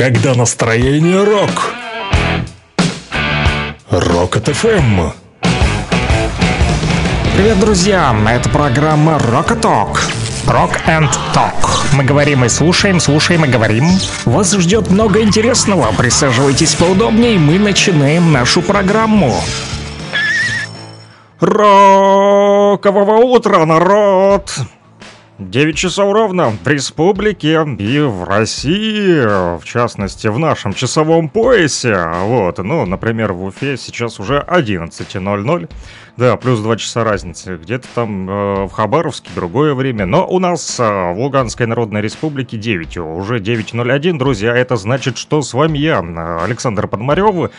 когда настроение рок. Рок от ФМ. Привет, друзья! Это программа Рокоток. Rock and Talk. Мы говорим и слушаем, слушаем и говорим. Вас ждет много интересного. Присаживайтесь поудобнее, мы начинаем нашу программу. Рокового утра, народ! 9 часов ровно в республике и в России, в частности, в нашем часовом поясе. Вот, ну, например, в Уфе сейчас уже 11.00. Да, плюс 2 часа разницы. Где-то там э, в Хабаровске другое время. Но у нас э, в Луганской Народной Республике 9. Уже 9.01, друзья. Это значит, что с вами я, Александр Подмарев.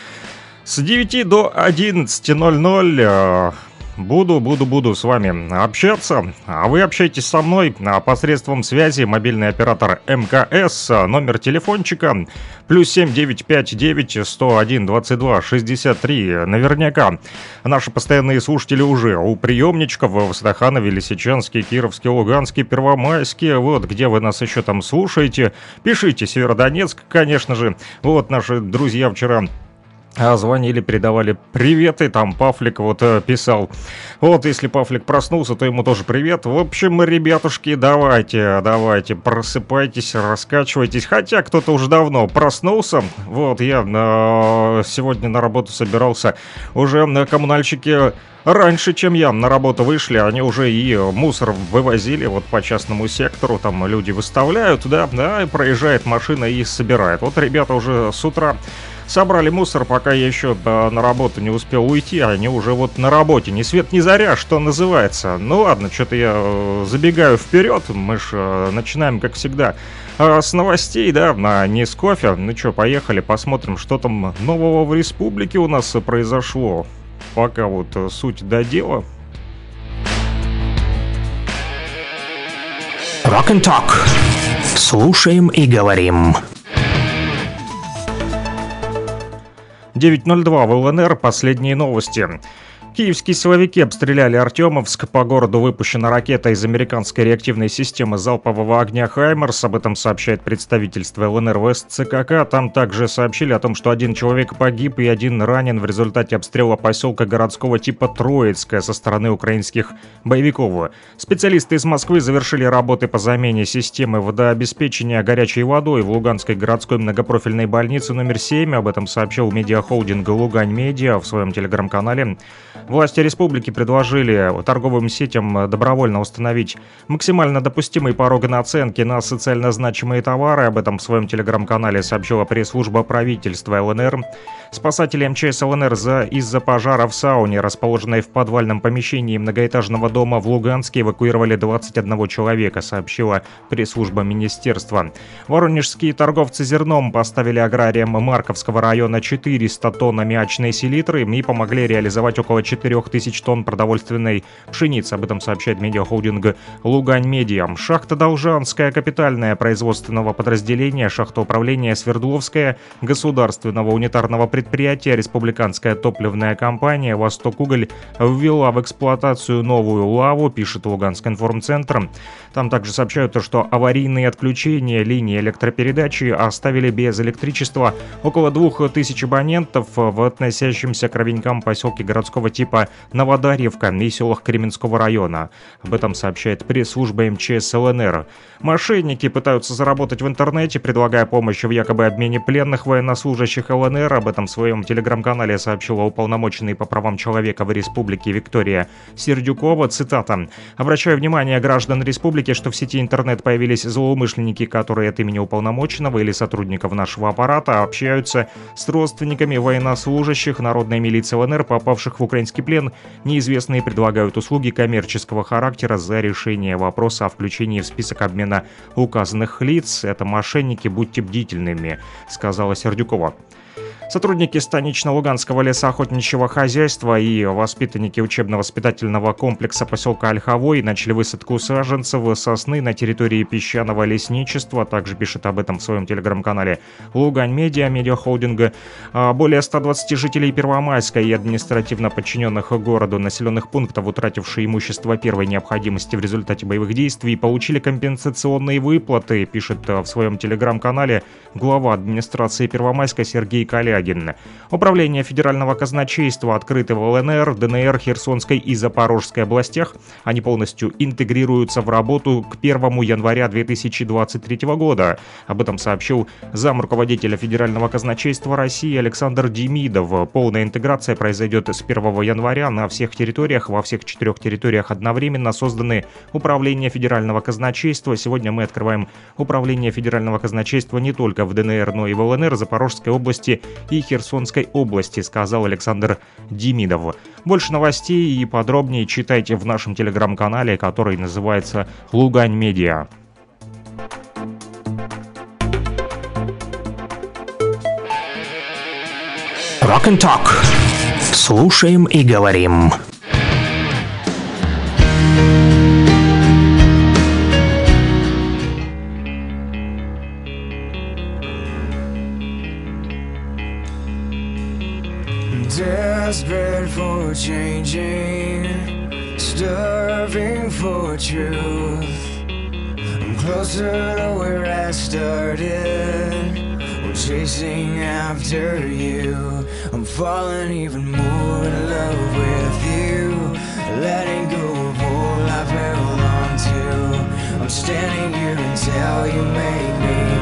С 9 до 11.00 э, Буду, буду, буду с вами общаться. А вы общаетесь со мной посредством связи. Мобильный оператор МКС. Номер телефончика плюс 7959 101 22 63. Наверняка наши постоянные слушатели уже у приемничков в Стаханове, Лисичанске, Кировске, Луганске, Первомайске. Вот, где вы нас еще там слушаете. Пишите Северодонецк, конечно же. Вот наши друзья вчера а звонили, передавали приветы, там Пафлик вот э, писал. Вот, если Пафлик проснулся, то ему тоже привет. В общем, ребятушки, давайте, давайте, просыпайтесь, раскачивайтесь. Хотя кто-то уже давно проснулся. Вот, я э, сегодня на работу собирался. Уже на коммунальщике раньше, чем я на работу вышли, они уже и мусор вывозили вот по частному сектору, там люди выставляют, да, да, и проезжает машина и собирает. Вот ребята уже с утра собрали мусор, пока я еще да, на работу не успел уйти, а они уже вот на работе. Ни свет, ни заря, что называется. Ну ладно, что-то я э, забегаю вперед, мы же э, начинаем, как всегда, э, с новостей, да, а не с кофе. Ну что, поехали, посмотрим, что там нового в республике у нас произошло. Пока вот суть до дела. Rock and Talk. Слушаем и говорим. 9.02 в ЛНР. Последние новости. Киевские силовики обстреляли Артемовск. По городу выпущена ракета из американской реактивной системы залпового огня «Хаймерс». Об этом сообщает представительство ЛНР в СЦКК. Там также сообщили о том, что один человек погиб и один ранен в результате обстрела поселка городского типа Троицкое со стороны украинских боевиков. Специалисты из Москвы завершили работы по замене системы водообеспечения горячей водой в Луганской городской многопрофильной больнице номер 7. Об этом сообщил медиахолдинг «Лугань Медиа» в своем телеграм-канале. Власти республики предложили торговым сетям добровольно установить максимально допустимый порог наценки на социально значимые товары. Об этом в своем телеграм-канале сообщила пресс-служба правительства ЛНР. Спасатели МЧС ЛНР за, из-за пожара в сауне, расположенной в подвальном помещении многоэтажного дома в Луганске, эвакуировали 21 человека, сообщила пресс-служба министерства. Воронежские торговцы зерном поставили аграриям Марковского района 400 тонн аммиачной селитры и помогли реализовать около 4000 тонн продовольственной пшеницы. Об этом сообщает медиахолдинг «Лугань Медиа». Шахта Должанская капитальная производственного подразделения, шахта управления Свердловская государственного унитарного предприятия республиканская топливная компания «Восток Уголь» ввела в эксплуатацию новую лаву, пишет Луганск информцентр. Там также сообщают, что аварийные отключения линии электропередачи оставили без электричества около 2000 абонентов в относящемся к ровенькам поселке городского типа Новодарьевка и селах Кременского района. Об этом сообщает пресс-служба МЧС ЛНР. Мошенники пытаются заработать в интернете, предлагая помощь в якобы обмене пленных военнослужащих ЛНР. Об этом в своем телеграм-канале сообщила уполномоченный по правам человека в республике Виктория Сердюкова. Цитата. «Обращаю внимание граждан республики, что в сети интернет появились злоумышленники, которые от имени уполномоченного или сотрудников нашего аппарата общаются с родственниками военнослужащих народной милиции ЛНР, попавших в украинский плен. Неизвестные предлагают услуги коммерческого характера за решение вопроса о включении в список обмена указанных лиц. Это мошенники, будьте бдительными, сказала Сердюкова. Сотрудники станично-луганского лесоохотничьего хозяйства и воспитанники учебно-воспитательного комплекса поселка Ольховой начали высадку саженцев сосны на территории песчаного лесничества. Также пишет об этом в своем телеграм-канале Лугань Медиа, медиахолдинга. А, более 120 жителей Первомайска и административно подчиненных городу населенных пунктов, утратившие имущество первой необходимости в результате боевых действий, получили компенсационные выплаты, пишет в своем телеграм-канале глава администрации Первомайска Сергей Колян. Корягин. Управление федерального казначейства открыты в ЛНР, ДНР, Херсонской и Запорожской областях. Они полностью интегрируются в работу к 1 января 2023 года. Об этом сообщил зам руководителя Федерального казначейства России Александр Демидов. Полная интеграция произойдет с 1 января на всех территориях. Во всех четырех территориях одновременно созданы управления Федерального казначейства. Сегодня мы открываем управление Федерального казначейства не только в ДНР, но и в ЛНР, Запорожской области и Херсонской области, сказал Александр Демидов. Больше новостей и подробнее читайте в нашем телеграм-канале, который называется «Лугань Медиа». Rock and Talk. Слушаем и говорим. Desperate for changing, starving for truth. I'm closer to where I started. I'm chasing after you. I'm falling even more in love with you. Letting go of all I've held on to. I'm standing here until you make me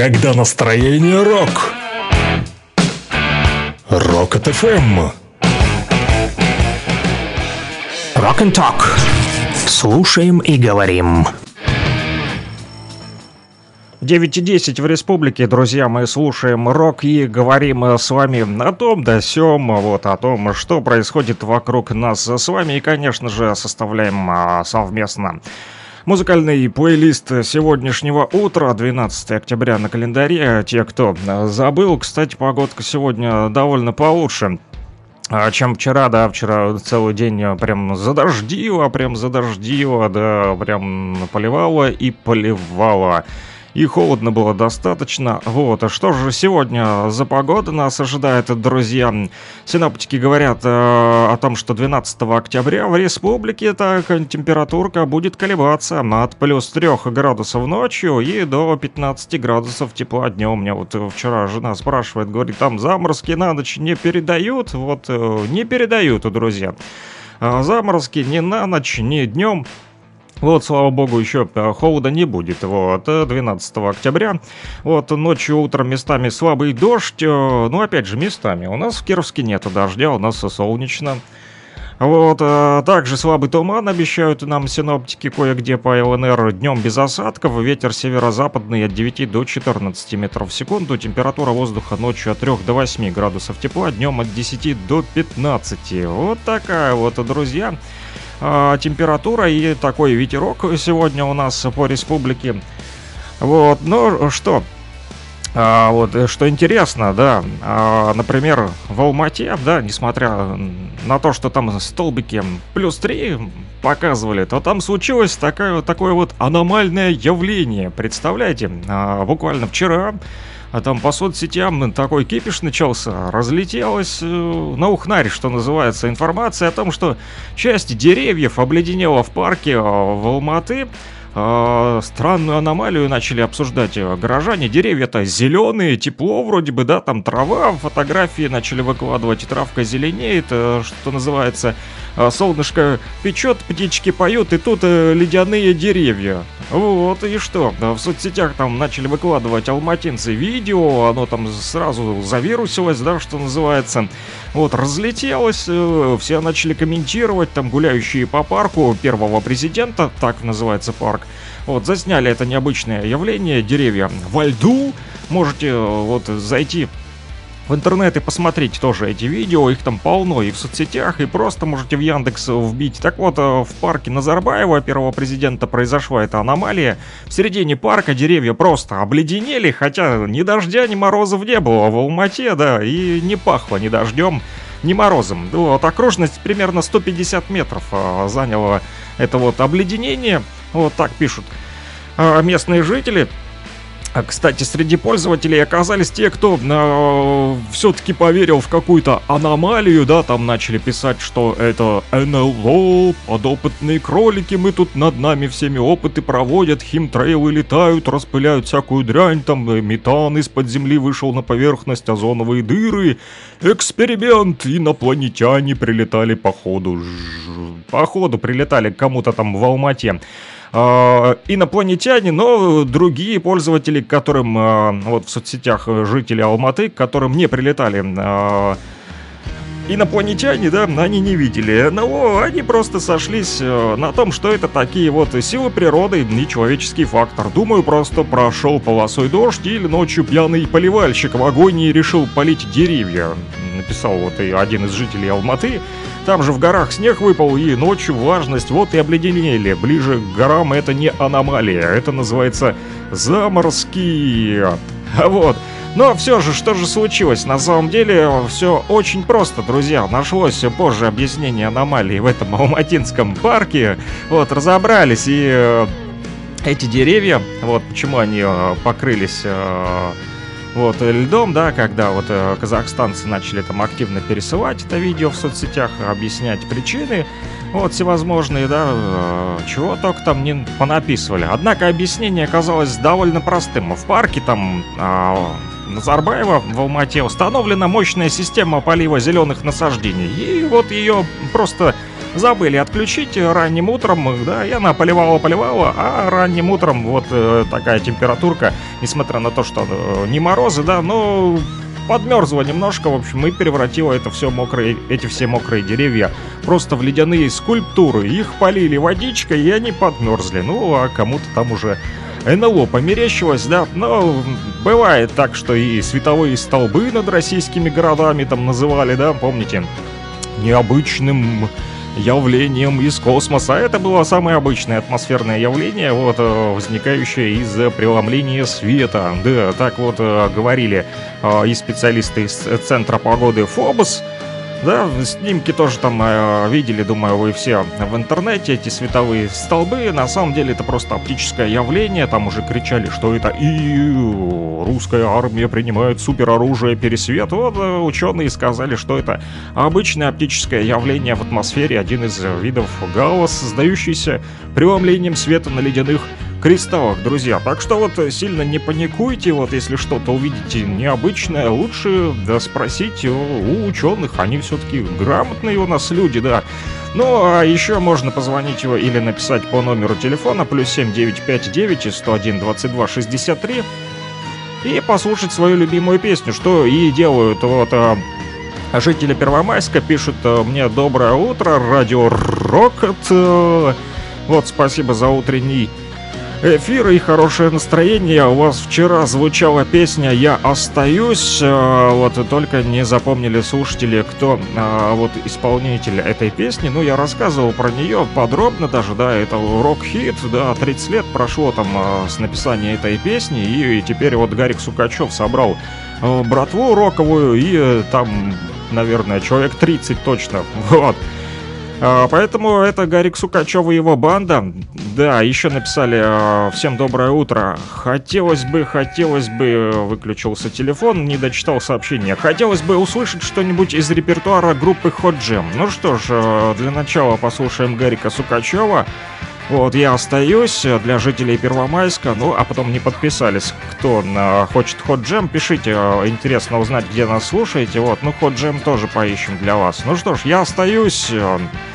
Когда настроение рок. Рок от ФМ. Rock and Talk. Слушаем и говорим. 9.10 в республике, друзья, мы слушаем рок и говорим с вами о том да сём, вот о том, что происходит вокруг нас с вами и, конечно же, составляем а, совместно Музыкальный плейлист сегодняшнего утра, 12 октября на календаре. Те, кто забыл, кстати, погодка сегодня довольно получше а, чем вчера, да, вчера целый день прям задождило, прям задождило, да, прям поливало и поливало и холодно было достаточно. Вот, а что же сегодня за погода нас ожидает, друзья? Синаптики говорят э, о том, что 12 октября в республике так температурка будет колебаться от плюс 3 градусов ночью и до 15 градусов тепла днем. У меня вот вчера жена спрашивает, говорит, там заморозки на ночь не передают? Вот, э, не передают, друзья. А заморозки ни на ночь, ни днем вот, слава богу, еще э, холода не будет. Вот, 12 э, октября. Вот, ночью, утром местами слабый дождь. Э, ну, опять же, местами. У нас в Кировске нету дождя, у нас солнечно. Вот, также слабый туман обещают нам синоптики кое-где по ЛНР. Днем без осадков, ветер северо-западный от 9 до 14 метров в секунду. Температура воздуха ночью от 3 до 8 градусов тепла, днем от 10 до 15. Вот такая вот, друзья э, температура и такой ветерок сегодня у нас по республике. Вот, ну что, а, вот, э, что интересно, да, а, например, в Алмате, да, несмотря на то, что там столбики плюс 3 показывали, то там случилось такое, такое вот аномальное явление. Представляете, а, буквально вчера а там по соцсетям такой кипиш начался, разлетелась э, на ухнаре, что называется, информация о том, что часть деревьев обледенела в парке э, в Алматы, э, странную аномалию начали обсуждать горожане. Деревья-то зеленые, тепло вроде бы, да, там трава, фотографии начали выкладывать, травка зеленеет, э, что называется. А, солнышко печет, птички поют, и тут э, ледяные деревья. Вот, и что? В соцсетях там начали выкладывать алматинцы видео, оно там сразу завирусилось, да, что называется. Вот, разлетелось, э, все начали комментировать, там гуляющие по парку первого президента, так называется парк. Вот, засняли это необычное явление, деревья во льду. Можете э, вот зайти в интернет и посмотреть тоже эти видео, их там полно и в соцсетях, и просто можете в Яндекс вбить. Так вот, э, в парке Назарбаева, первого президента, произошла эта аномалия. В середине парка деревья просто обледенели, хотя ни дождя, ни морозов не было в Алмате, да, и не пахло ни дождем, ни морозом. Вот, окружность примерно 150 метров э, заняло это вот обледенение, вот так пишут э, местные жители. А, кстати, среди пользователей оказались те, кто э, все-таки поверил в какую-то аномалию, да, там начали писать, что это НЛО, подопытные кролики, мы тут над нами всеми опыты проводят, химтрейлы летают, распыляют всякую дрянь, там э, метан из-под земли вышел на поверхность, озоновые дыры, эксперимент, инопланетяне прилетали по ходу, по ходу прилетали к кому-то там в Алмате инопланетяне, но другие пользователи, которым э, вот в соцсетях жители Алматы, которым не прилетали э, инопланетяне, да, они не видели. Но они просто сошлись э, на том, что это такие вот силы природы и человеческий фактор. Думаю, просто прошел полосой дождь или ночью пьяный поливальщик в агонии решил полить деревья. Написал вот и один из жителей Алматы. Там же в горах снег выпал, и ночью влажность, вот и обледенели. Ближе к горам это не аномалия, это называется заморозки. А вот. Но все же, что же случилось? На самом деле, все очень просто, друзья. Нашлось позже объяснение аномалии в этом Алматинском парке. Вот, разобрались, и э, эти деревья, вот почему они э, покрылись э, вот, э, льдом, да, когда вот э, казахстанцы начали там активно пересылать это видео в соцсетях, объяснять причины, вот, всевозможные, да, э, чего только там не понаписывали. Однако объяснение оказалось довольно простым. В парке там э, Назарбаева в Алмате установлена мощная система полива зеленых насаждений, и вот ее просто забыли отключить ранним утром, да, и она поливала-поливала, а ранним утром вот э, такая температурка, несмотря на то, что э, не морозы, да, но подмерзла немножко, в общем, и превратила это все мокрые, эти все мокрые деревья просто в ледяные скульптуры. Их полили водичкой, и они подмерзли. Ну, а кому-то там уже НЛО померещилось, да, но бывает так, что и световые столбы над российскими городами там называли, да, помните, необычным явлением из космоса. Это было самое обычное атмосферное явление, вот, э, возникающее из преломления света. Да, так вот э, говорили э, и специалисты из Центра погоды Фобос. Да, снимки тоже там э, видели, думаю, вы все в интернете, эти световые столбы. На самом деле это просто оптическое явление. Там уже кричали, что это и русская армия принимает супероружие пересвет. Вот э, ученые сказали, что это обычное оптическое явление в атмосфере, один из видов галла, создающийся преломлением света на ледяных кристаллах, друзья. Так что вот сильно не паникуйте, вот если что-то увидите необычное, лучше да, спросить у ученых, они все-таки грамотные у нас люди, да. Ну, а еще можно позвонить его или написать по номеру телефона плюс 7959 101 22 63 и послушать свою любимую песню, что и делают вот а, жители Первомайска пишут а, мне «Доброе утро, радио Рокот». Вот, спасибо за утренний эфир и хорошее настроение. У вас вчера звучала песня «Я остаюсь». э, Вот только не запомнили слушатели, кто э, вот исполнитель этой песни. Ну, я рассказывал про нее подробно даже, да, это рок-хит, да, 30 лет прошло там э, с написания этой песни, и теперь вот Гарик Сукачев собрал братву роковую, и там, наверное, человек 30 точно, вот. Поэтому это Гарик Сукачев и его банда. Да, еще написали а, «Всем доброе утро». Хотелось бы, хотелось бы... Выключился телефон, не дочитал сообщение. Хотелось бы услышать что-нибудь из репертуара группы Hot Jam. Ну что ж, а, для начала послушаем Гарика Сукачева. Вот, я остаюсь э, для жителей Первомайска, ну, а потом не подписались. Кто э, хочет Hot Jam, пишите, э, интересно узнать, где нас слушаете. Вот, ну, Hot Jam тоже поищем для вас. Ну что ж, я остаюсь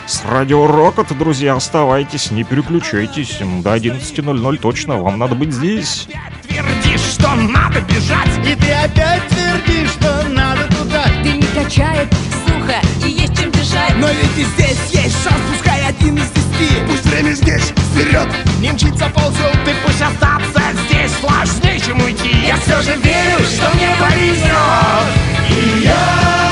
с Радио Рокот, друзья, оставайтесь, не переключайтесь. До 11.00 точно, вам надо быть здесь. Твердишь, что надо бежать И ты опять твердишь, что надо туда Ты не качает сухо и есть чем дышать. Но ведь и здесь есть шанс, пускай один из десяти. Пусть время здесь, вперед. Не мчится ползет, ты пусть остаться здесь. Сложнее, чем уйти. Я все же верю, что мне повезет И я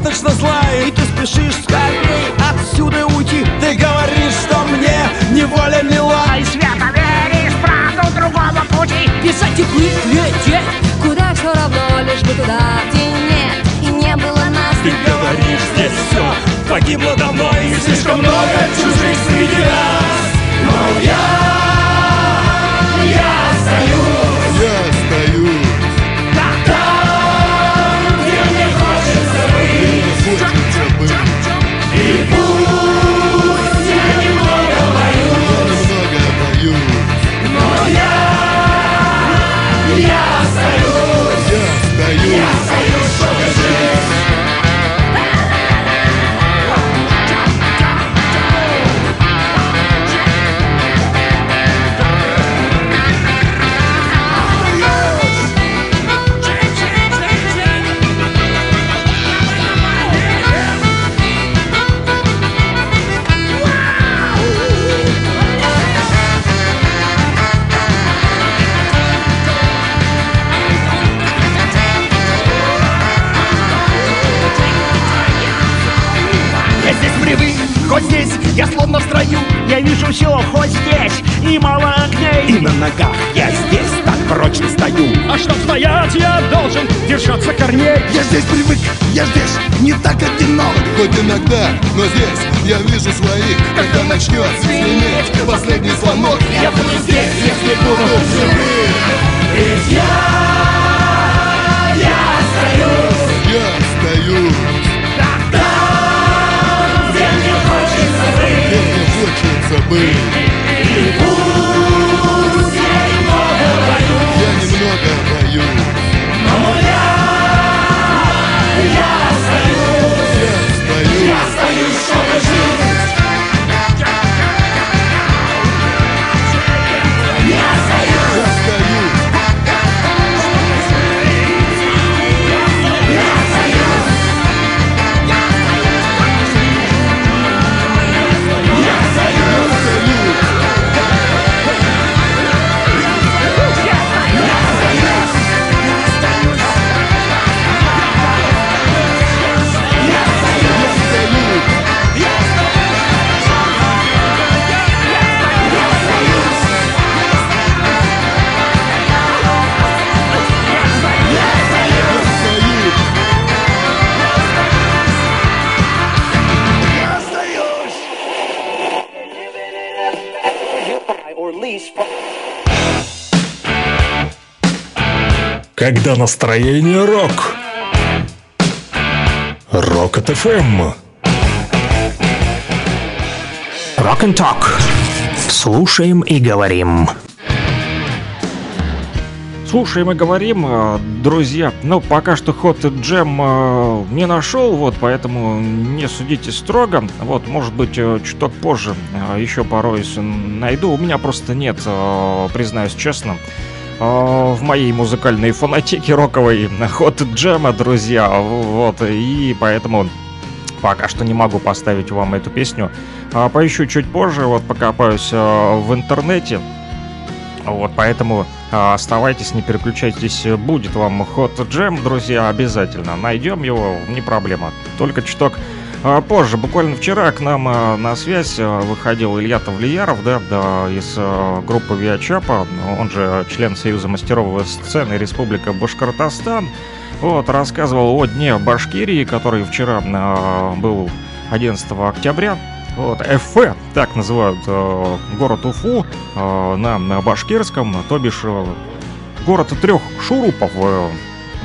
достаточно зла И ты спешишь скорей отсюда уйти. Ты говоришь, что мне неволя мила. И свято веришь правду другого пути. Бежать и лететь. Куда все равно, лишь бы туда, где нет И не было нас. Ты говоришь, здесь все погибло давно И слишком много чужих среди нас. Но я я словно в строю Я вижу все, хоть здесь и мало огней. И на ногах я здесь так прочно стою. А чтоб стоять, я должен держаться корней. Я здесь привык, я здесь не так одинок. Хоть иногда, но здесь я вижу своих. Когда начнет звенеть последний звонок Я буду здесь, если буду живым Ведь я, Когда настроение рок. Рок от ФМ. Rock and Talk. Слушаем и говорим. Слушаем и говорим, э, друзья. Ну, пока что ход джем э, не нашел, вот, поэтому не судите строго. Вот, может быть, э, чуток позже еще порой найду. У меня просто нет, признаюсь честно, в моей музыкальной фонотеке роковой ход джема, друзья. Вот, и поэтому пока что не могу поставить вам эту песню. А, поищу чуть позже, вот покопаюсь э, в интернете. Вот, поэтому а, оставайтесь, не переключайтесь, будет вам ход джем, друзья, обязательно. Найдем его, не проблема. Только чуток а, позже, буквально вчера к нам а, на связь а, выходил Илья Тавлияров, да, да, из а, группы Виачапа, он же член Союза мастеров сцены Республика Башкортостан. Вот, рассказывал о дне Башкирии, который вчера а, был 11 октября. Вот, Эфе, так называют э, город Уфу э, на, на башкирском, то бишь э, город трех шурупов. э,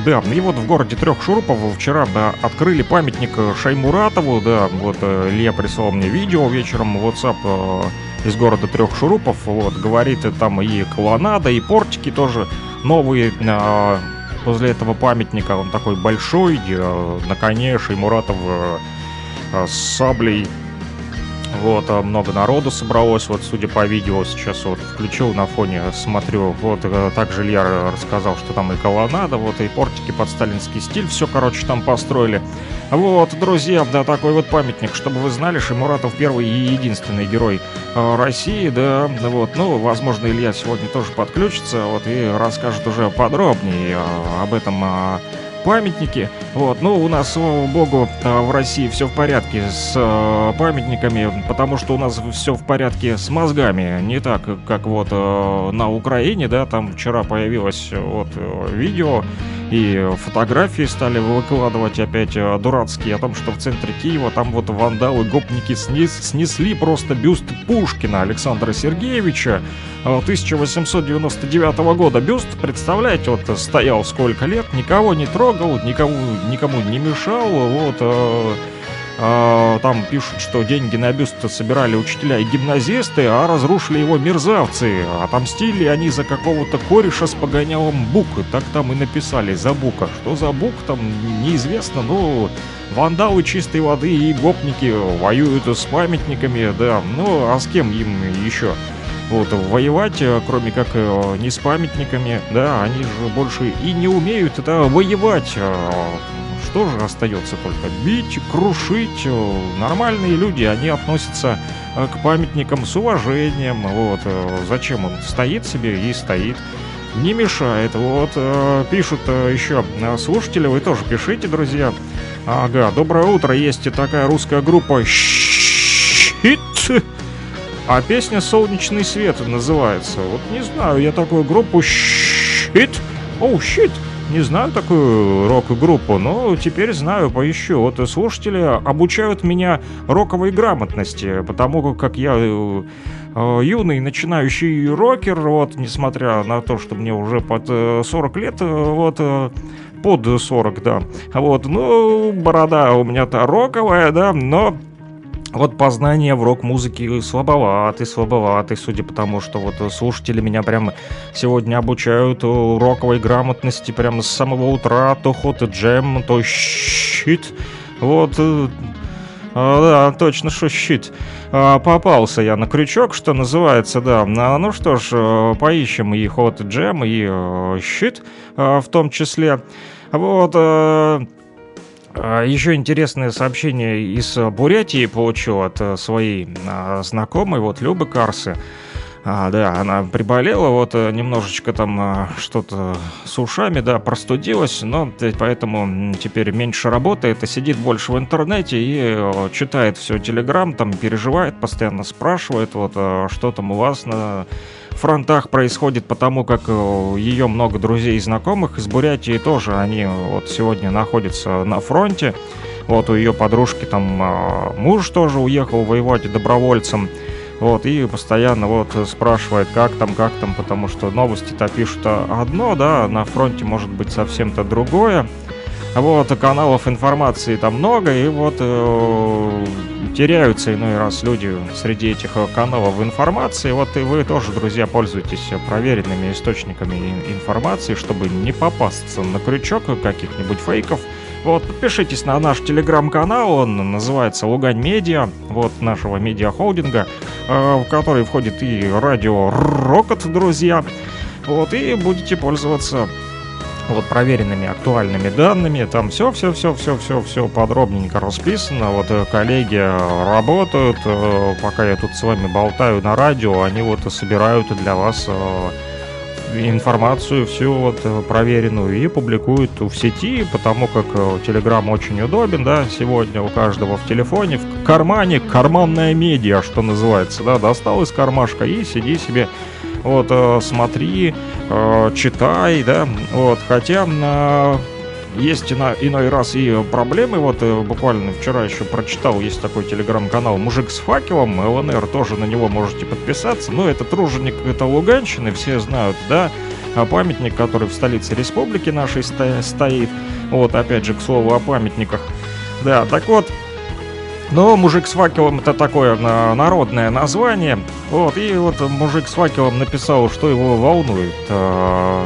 да, и вот в городе трех шурупов вчера да, открыли памятник э, Шаймуратову, да, вот э, Илья прислал мне видео вечером в WhatsApp э, из города трех шурупов, вот, говорит, там и колоннада, и портики тоже новые, э, возле этого памятника, он такой большой, э, на коне Шаймуратов э, с саблей вот, а много народу собралось, вот, судя по видео, сейчас вот включил на фоне, смотрю, вот, э, также Илья рассказал, что там и колоннада, вот, и портики под сталинский стиль, все, короче, там построили. Вот, друзья, да, такой вот памятник, чтобы вы знали, Шимуратов первый и единственный герой э, России, да, вот, ну, возможно, Илья сегодня тоже подключится, вот, и расскажет уже подробнее э, об этом памятнике. Вот, ну, у нас, слава богу, э, в России все в порядке с э, памятниками, потому что у нас все в порядке с мозгами. Не так, как вот э, на Украине, да, там вчера появилось вот видео, и фотографии стали выкладывать опять э, дурацкие о том, что в центре Киева там вот вандалы, гопники снес- снесли просто бюст Пушкина Александра Сергеевича э, 1899 года. Бюст, представляете, вот стоял сколько лет, никого не трогал, никому, никому не мешал, вот... э, там пишут, что деньги на бюст собирали учителя и гимназисты, а разрушили его мерзавцы. Отомстили они за какого-то кореша с погонялом Бук. Так там и написали, за Бука. Что за Бук, там неизвестно, но вандалы чистой воды и гопники воюют с памятниками, да. Ну, а с кем им еще? Вот, воевать, кроме как э, не с памятниками, да, они же больше и не умеют это воевать. Э, Что же остается только бить, крушить. Нормальные люди, они относятся э, к памятникам с уважением. Вот, э, зачем он стоит себе и стоит. Не мешает. Вот, э, пишут еще слушатели, вы тоже пишите, друзья. Ага, доброе утро, есть и такая русская группа Щит. А песня «Солнечный свет» называется. Вот не знаю, я такую группу щит. Оу, щит. Не знаю такую рок-группу, но теперь знаю, поищу. Вот слушатели обучают меня роковой грамотности, потому как я э, э, юный начинающий рокер, вот, несмотря на то, что мне уже под э, 40 лет, э, вот, э, под 40, да. Вот, ну, борода у меня-то роковая, да, но вот познание в рок-музыке слабоваты, слабоваты, судя по тому, что вот слушатели меня прямо сегодня обучают э, роковой грамотности прямо с самого утра, то хот и джем, то щит. Вот, э, а, да, точно, что щит. А, попался я на крючок, что называется, да. А, ну что ж, э, поищем и хот и джем, и щит в том числе. Вот, а, Еще интересное сообщение из Бурятии получил от э, своей а, знакомой, вот Любы Карсы. А, да, она приболела, вот э, немножечко там а, что-то с ушами, да, простудилась, но поэтому теперь меньше работает и сидит больше в интернете и э, читает все Телеграм, там переживает, постоянно спрашивает, вот, что там у вас на фронтах происходит, потому как э, ее много друзей и знакомых из Бурятии тоже, они вот сегодня находятся на фронте, вот у ее подружки там а, муж тоже уехал воевать добровольцем, вот, и постоянно вот спрашивает, как там, как там, потому что новости-то пишут одно, да, на фронте может быть совсем-то другое. Вот, а каналов информации там много, и вот э, теряются иной раз люди среди этих э, каналов информации. Вот и вы тоже, друзья, пользуетесь проверенными источниками ин- информации, чтобы не попасться на крючок каких-нибудь фейков. Вот, подпишитесь на наш телеграм-канал, он называется Лугань Медиа, вот нашего медиа-холдинга, э, в который входит и радио Рокот, друзья. Вот, и будете пользоваться вот проверенными актуальными данными. Там все, все, все, все, все, все подробненько расписано. Вот э, коллеги э, работают, э, пока я тут с вами болтаю на радио, они вот собирают для вас информацию всю вот проверенную и публикуют в сети, потому как Telegram очень удобен, да, сегодня у каждого в телефоне, в кармане, карманная медиа, что называется, да, достал из кармашка и сиди себе вот, э, смотри, э, читай, да, вот, хотя э, есть ино- иной раз и проблемы, вот буквально вчера еще прочитал, есть такой телеграм-канал «Мужик с факелом», ЛНР, тоже на него можете подписаться, ну, это труженик, это Луганщины, все знают, да, а памятник, который в столице республики нашей сто- стоит, вот, опять же, к слову о памятниках, да, так вот, но мужик с факелом это такое на- народное название. Вот, и вот мужик с факелом написал, что его волнует. А,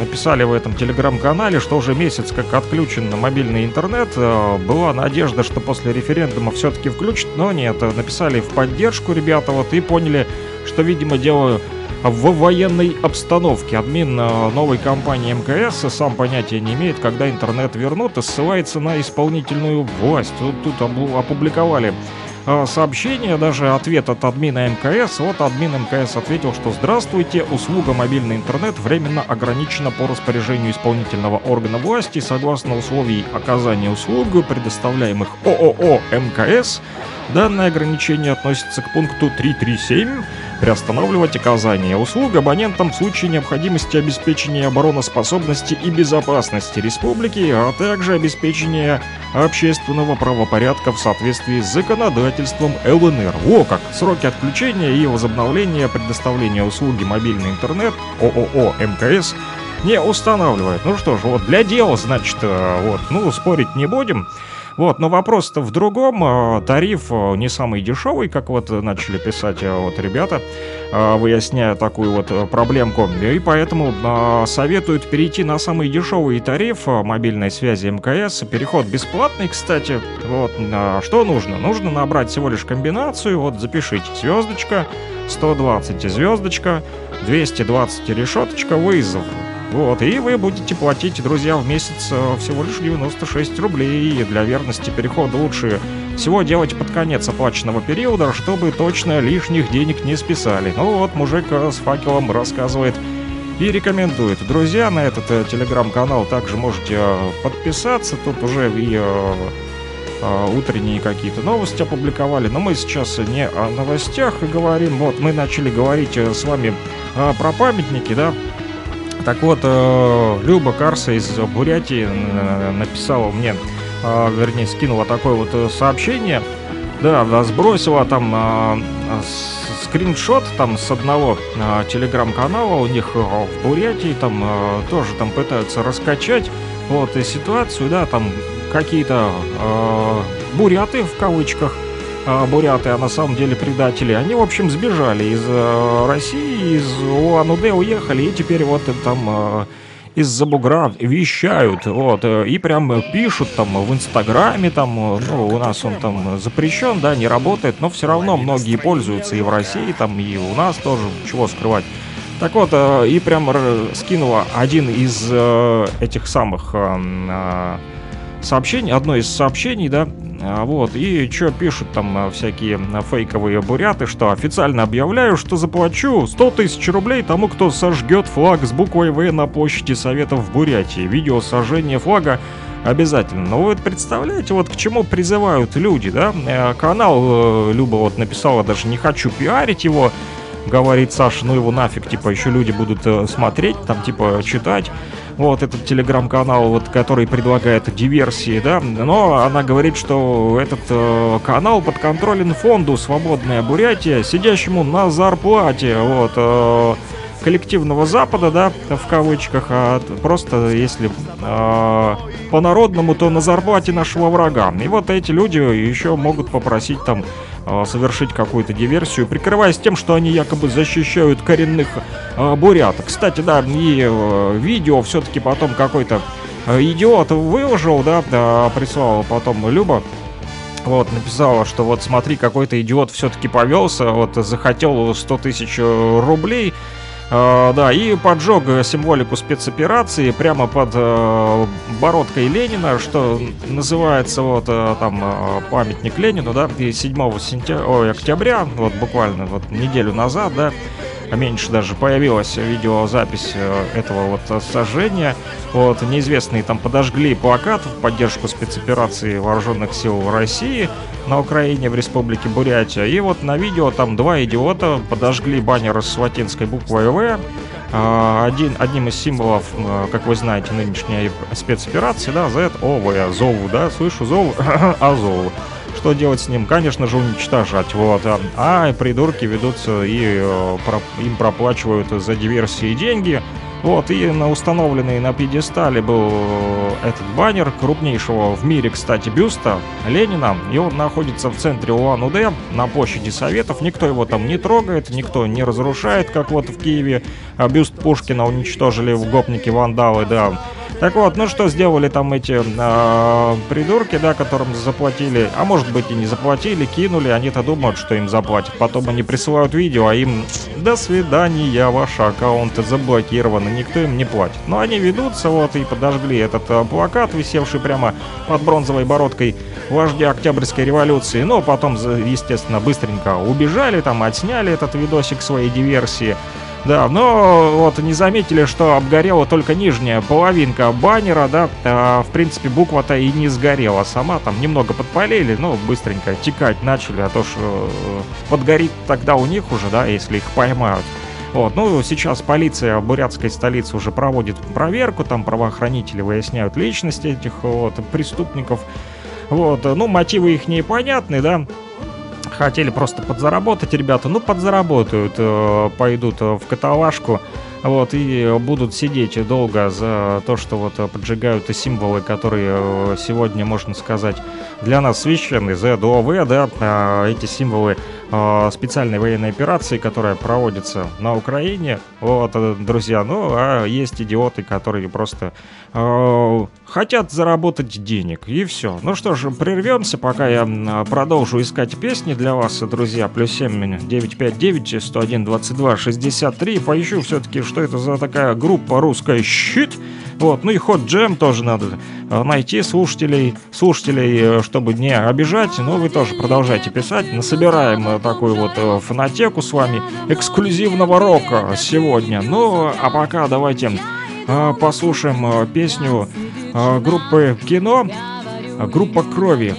Написали в этом телеграм-канале, что уже месяц как отключен мобильный интернет. А, Была надежда, что после референдума все-таки включат, но нет. Написали в поддержку ребята, вот, и поняли, что, видимо, дело в военной обстановке. Админ э, новой компании МКС сам понятия не имеет, когда интернет вернут, и ссылается на исполнительную власть. Тут, тут опубликовали э, сообщение, даже ответ от админа МКС. Вот админ МКС ответил, что «Здравствуйте, услуга мобильный интернет временно ограничена по распоряжению исполнительного органа власти согласно условий оказания услуг, предоставляемых ООО МКС. Данное ограничение относится к пункту 337 приостанавливать оказание услуг абонентам в случае необходимости обеспечения обороноспособности и безопасности республики, а также обеспечения общественного правопорядка в соответствии с законодательством ЛНР. О, как сроки отключения и возобновления предоставления услуги мобильный интернет ООО МКС не устанавливает. Ну что ж, вот для дела, значит, э, вот, ну, спорить не будем. Вот, но вопрос-то в другом. э, Тариф э, не самый дешевый, как вот начали писать э, вот ребята, выясняя такую вот проблемку. И поэтому советуют перейти на самый дешевый тариф мобильной связи МКС. Переход бесплатный, кстати. Вот, что нужно? Нужно набрать всего лишь комбинацию. Вот, запишите. Звездочка, 120 звездочка, 220 решеточка, вызов. Вот, и вы будете платить, друзья, в месяц э, всего лишь 96 рублей. И для верности перехода лучше всего делать под конец оплаченного периода, чтобы точно лишних денег не списали. Ну вот, мужик э, с факелом рассказывает и рекомендует. Друзья, на этот э, телеграм-канал также можете э, подписаться. Тут уже и утренние какие-то новости опубликовали. Но мы сейчас не о новостях говорим. Вот, мы начали говорить с вами про памятники, да, Так вот, э, Люба Карса из Бурятии э, написала мне, э, вернее, скинула такое вот сообщение. Да, сбросила там скриншот там с одного телеграм-канала у них в Бурятии, там тоже там пытаются раскачать вот и ситуацию, да, там какие-то буряты в кавычках, буряты, а на самом деле предатели, они, в общем, сбежали из э, России, из Улан-Удэ уехали, и теперь вот там э, из-за бугра вещают, вот, э, и прям пишут там в Инстаграме, там, ну, у нас он там запрещен, да, не работает, но все равно многие пользуются и в России, там, и у нас тоже, чего скрывать. Так вот, и прям скинула один из этих самых сообщений, одно из сообщений, да, а, вот, и что пишут там а, всякие а, фейковые буряты, что официально объявляю, что заплачу 100 тысяч рублей тому, кто сожгет флаг с буквой В на площади Советов в Бурятии. Видео сожжения флага обязательно. Но вы вот представляете, вот к чему призывают люди, да? Э, Канал э, Люба вот написала, даже не хочу пиарить его, говорит Саша, ну его нафиг, типа, еще люди будут э, смотреть, там, типа, читать. Вот этот телеграм-канал, вот, который предлагает диверсии, да, но она говорит, что этот э, канал подконтролен фонду «Свободная Бурятия», сидящему на зарплате, вот, э, коллективного Запада, да, в кавычках, а просто если э, по-народному, то на зарплате нашего врага. И вот эти люди еще могут попросить там совершить какую-то диверсию, прикрываясь тем, что они якобы защищают коренных э, бурят. Кстати, да, и э, видео все-таки потом какой-то э, идиот выложил, да, да, прислал потом Люба. Вот, написала, что вот смотри, какой-то идиот все-таки повелся, вот захотел 100 тысяч э, рублей, Э, да, и поджег э, символику спецоперации прямо под э, бородкой Ленина, что называется вот э, там э, памятник Ленину, да, и 7 сентября, ой, октября, вот буквально вот неделю назад, да, меньше даже появилась видеозапись э, этого вот сожжения. Вот, неизвестные там подожгли плакат в поддержку спецоперации вооруженных сил России на Украине, в республике Бурятия. И вот на видео там два идиота подожгли баннер с латинской буквой «В». А, Один, одним из символов, э, как вы знаете, нынешней спецоперации, да, Z, О, В, Зову, да, слышу Зову, Азову. Что делать с ним? Конечно же, уничтожать. Вот. А, придурки ведутся и э, им проплачивают за диверсии деньги. Вот, и на установленный на пьедестале был э, этот баннер крупнейшего в мире, кстати, бюста Ленина. И он находится в центре Улан-Удэ, на площади Советов. Никто его там не трогает, никто не разрушает, как вот в Киеве. А бюст Пушкина уничтожили в гопнике вандалы, да. Так вот, ну что сделали там эти э, придурки, да, которым заплатили, а может быть и не заплатили, кинули, они-то думают, что им заплатят. Потом они присылают видео, а им до свидания, ваши аккаунты заблокированы, никто им не платит. Но они ведутся, вот, и подожгли этот э, плакат, висевший прямо под бронзовой бородкой вождя Октябрьской революции. Но потом, за- естественно, быстренько убежали, там, отсняли этот видосик своей диверсии. Да, но вот не заметили, что обгорела только нижняя половинка баннера, да, а, в принципе буква-то и не сгорела сама, там немного подпалили, но быстренько текать начали, а то что э, подгорит тогда у них уже, да, если их поймают. Вот, ну, сейчас полиция бурятской столицы уже проводит проверку, там правоохранители выясняют личность этих вот преступников. Вот, ну, мотивы их непонятны, да, хотели просто подзаработать, ребята, ну подзаработают, э, пойдут в каталажку, вот, и будут сидеть долго за то, что вот поджигают символы, которые э, сегодня, можно сказать, для нас священны, ЗДОВ, да, а, эти символы специальной военной операции, которая проводится на Украине, вот, э, друзья, ну, а есть идиоты, которые просто э, хотят заработать денег, и все. Ну что ж, прервемся, пока я продолжу искать песни для вас, друзья. Плюс 7 959 101 22 63. Поищу все-таки, что это за такая группа русская щит. Вот, ну и ход джем тоже надо э, найти слушателей, слушателей, э, чтобы не обижать. Но вы тоже продолжайте писать. Насобираем э, такую вот фонотеку с вами эксклюзивного рока сегодня. Ну, а пока давайте послушаем песню группы кино, группа крови.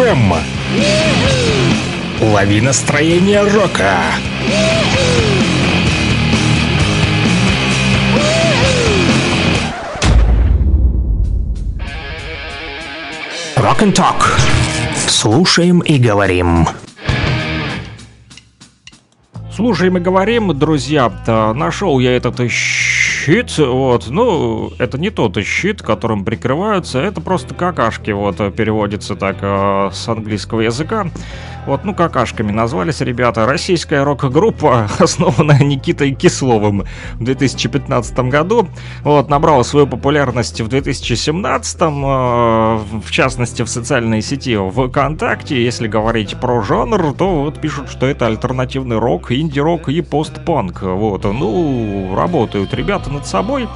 ФМ. Лови настроение рока. Rock and Talk. Слушаем и говорим. Слушаем и говорим, друзья, нашел я этот щит, вот, ну, это не тот щит, которым прикрываются, это просто какашки, вот, переводится так э, с английского языка. Вот, ну, какашками назвались ребята. Российская рок-группа, основанная Никитой Кисловым в 2015 году. Вот, набрала свою популярность в 2017, э, в частности, в социальной сети ВКонтакте. Если говорить про жанр, то вот пишут, что это альтернативный рок, инди-рок и постпанк. Вот, ну, работают ребята над собой.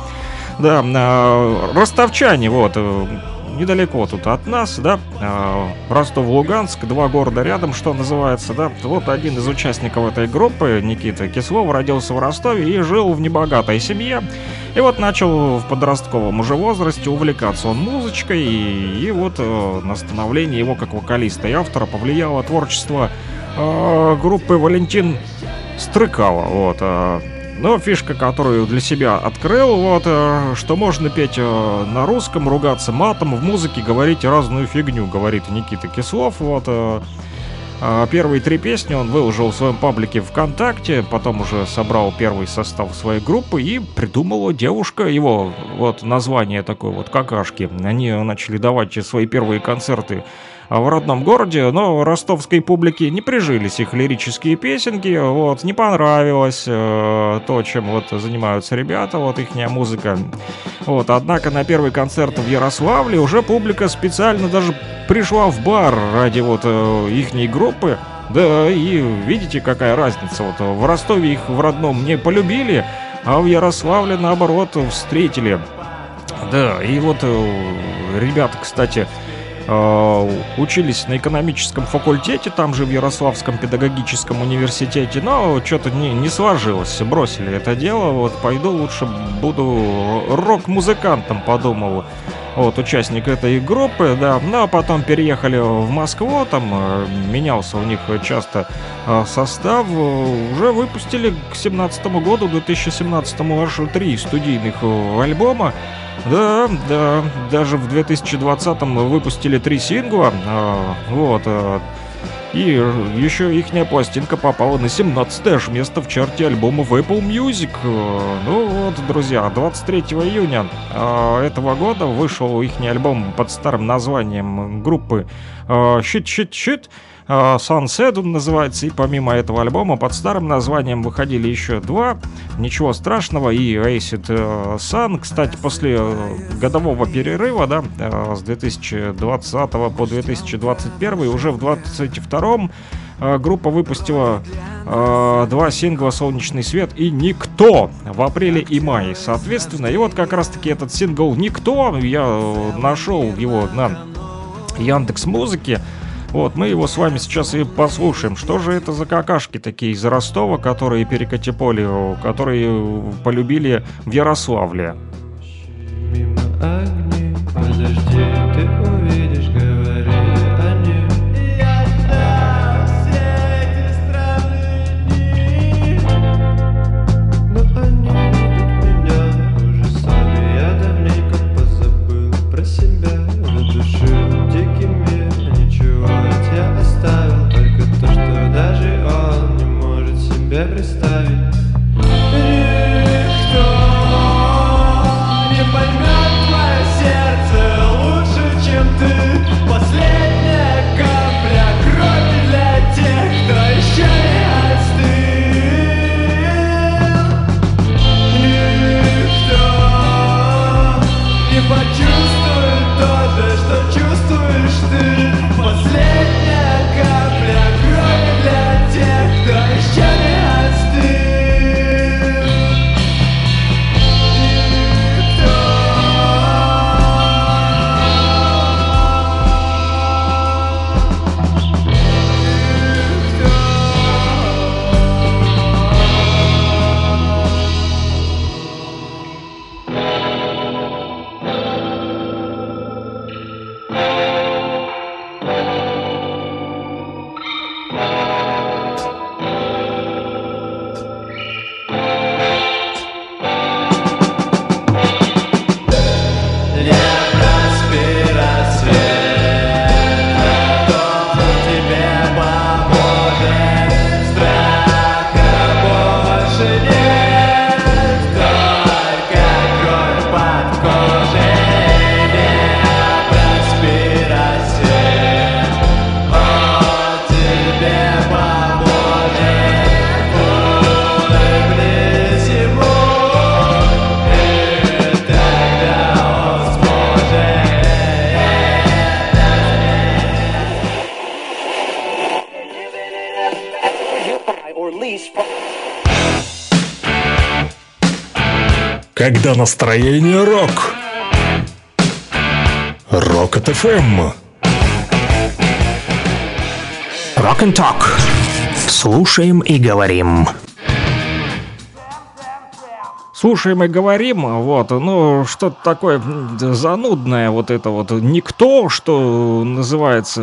Да, э, ростовчане, вот, э, недалеко тут от нас, да, э, Ростов-Луганск, два города рядом, что называется, да. Вот один из участников этой группы, Никита Кислов, родился в Ростове и жил в небогатой семье. И вот начал в подростковом уже возрасте увлекаться он музычкой, и, и вот э, на становление его как вокалиста и автора повлияло творчество э, группы Валентин Стрыкало, вот. э, Но фишка, которую для себя открыл, вот, э, что можно петь э, на русском, ругаться матом, в музыке говорить разную фигню, говорит Никита Кислов, вот. э, а Первые три песни он выложил в своем паблике ВКонтакте, потом уже собрал первый состав своей группы и придумала девушка его, вот название такое вот, какашки. Они начали давать свои первые концерты в родном городе, но ростовской публике не прижились их лирические песенки, вот, не понравилось э, то, чем вот занимаются ребята, вот их музыка. Вот, однако на первый концерт в Ярославле уже публика специально даже пришла в бар ради вот э, ихней группы. Да, и видите, какая разница. Вот в Ростове их в родном не полюбили, а в Ярославле, наоборот, встретили. Да, и вот э, ребята, кстати, учились на экономическом факультете, там же в Ярославском педагогическом университете, но что-то не, не сложилось, бросили это дело, вот пойду лучше буду рок-музыкантом, подумал вот, участник этой группы, да, ну а потом переехали в Москву, там э, менялся у них часто э, состав, уже выпустили к 17 году, 2017 аж три студийных э, альбома, да, да, даже в 2020 выпустили три сингла, вот, и еще ихняя пластинка попала на 17 аж место в чарте альбомов Apple Music. Э, Ну вот, друзья, 23 июня э, этого года вышел их альбом под старым названием группы Shit. э, Sunset он называется, и помимо этого альбома под старым названием выходили еще два, ничего страшного, и Acid э, Sun, кстати, после э, годового перерыва, да, э, с 2020 по 2021, уже в 2022 э, группа выпустила э, два сингла «Солнечный свет» и «Никто» в апреле и мае, соответственно. И вот как раз-таки этот сингл «Никто» я э, нашел его на Яндекс Музыке. Вот, мы его с вами сейчас и послушаем. Что же это за какашки такие из Ростова, которые перекатиполи, которые полюбили в Ярославле? Мимо Когда настроение рок. Рок от ФМ. Rock and Talk. Слушаем и говорим. Слушаем и говорим, вот, ну, что-то такое занудное, вот это вот, никто, что называется,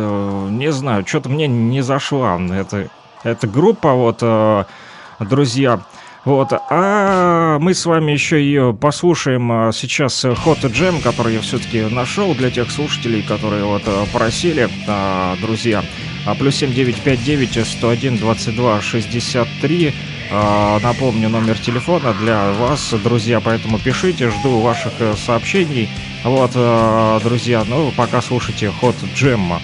не знаю, что-то мне не зашла, это, эта группа, вот, э, друзья, Вот, а мы с вами еще и послушаем а, сейчас Hot Jam, который я все-таки нашел для тех слушателей, которые вот а, просили, а, друзья. А, плюс 7959 101 22 63. А, Напомню номер телефона для вас, друзья, поэтому пишите, жду ваших э, сообщений. Вот, друзья, ну пока слушайте Hot Jam.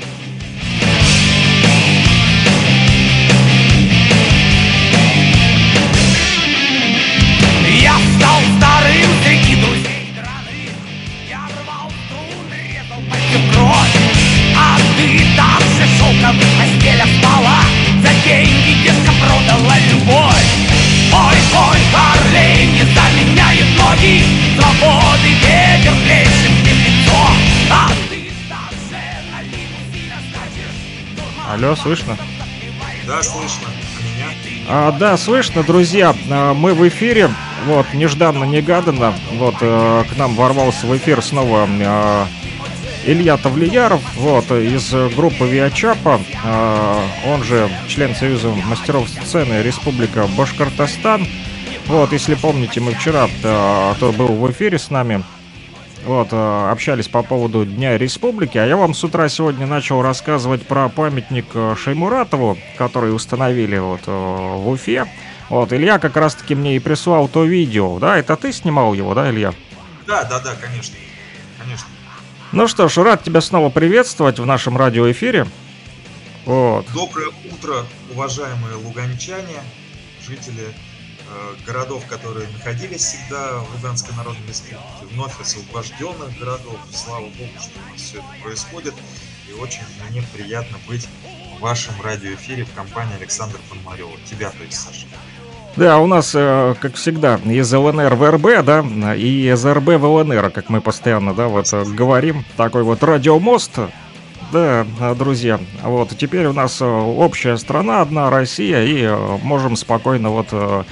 Алло, слышно? Да, слышно. А? А, да, слышно, друзья, а, мы в эфире, вот, нежданно-негаданно, вот, э, к нам ворвался в эфир снова э, Илья Тавлияров, вот, из группы Виачапа, он же член Союза мастеров сцены Республика Башкортостан, вот, если помните, мы вчера, э, то был в эфире с нами, вот, э, общались по поводу Дня Республики, а я вам с утра сегодня начал рассказывать про памятник э, Шеймуратову, который установили вот э, в Уфе. Вот, Илья как раз-таки мне и прислал то видео, да, это ты снимал его, да, Илья? Да, да, да, конечно. Конечно. Ну что ж, рад тебя снова приветствовать в нашем радиоэфире. Вот. Доброе утро, уважаемые луганчане, жители городов, которые находились всегда в Луганской Народной Республике, вновь освобожденных городов. Слава Богу, что у нас все это происходит. И очень мне приятно быть в вашем радиоэфире в компании Александра Пономарева. Тебя, то есть, Саша. Да, у нас, э, как всегда, из ЛНР в РБ, да, и из РБ в ЛНР, как мы постоянно, да, вот э, говорим. Такой вот радиомост. Да, э, друзья, вот теперь у нас э, общая страна, одна Россия, и э, можем спокойно вот э,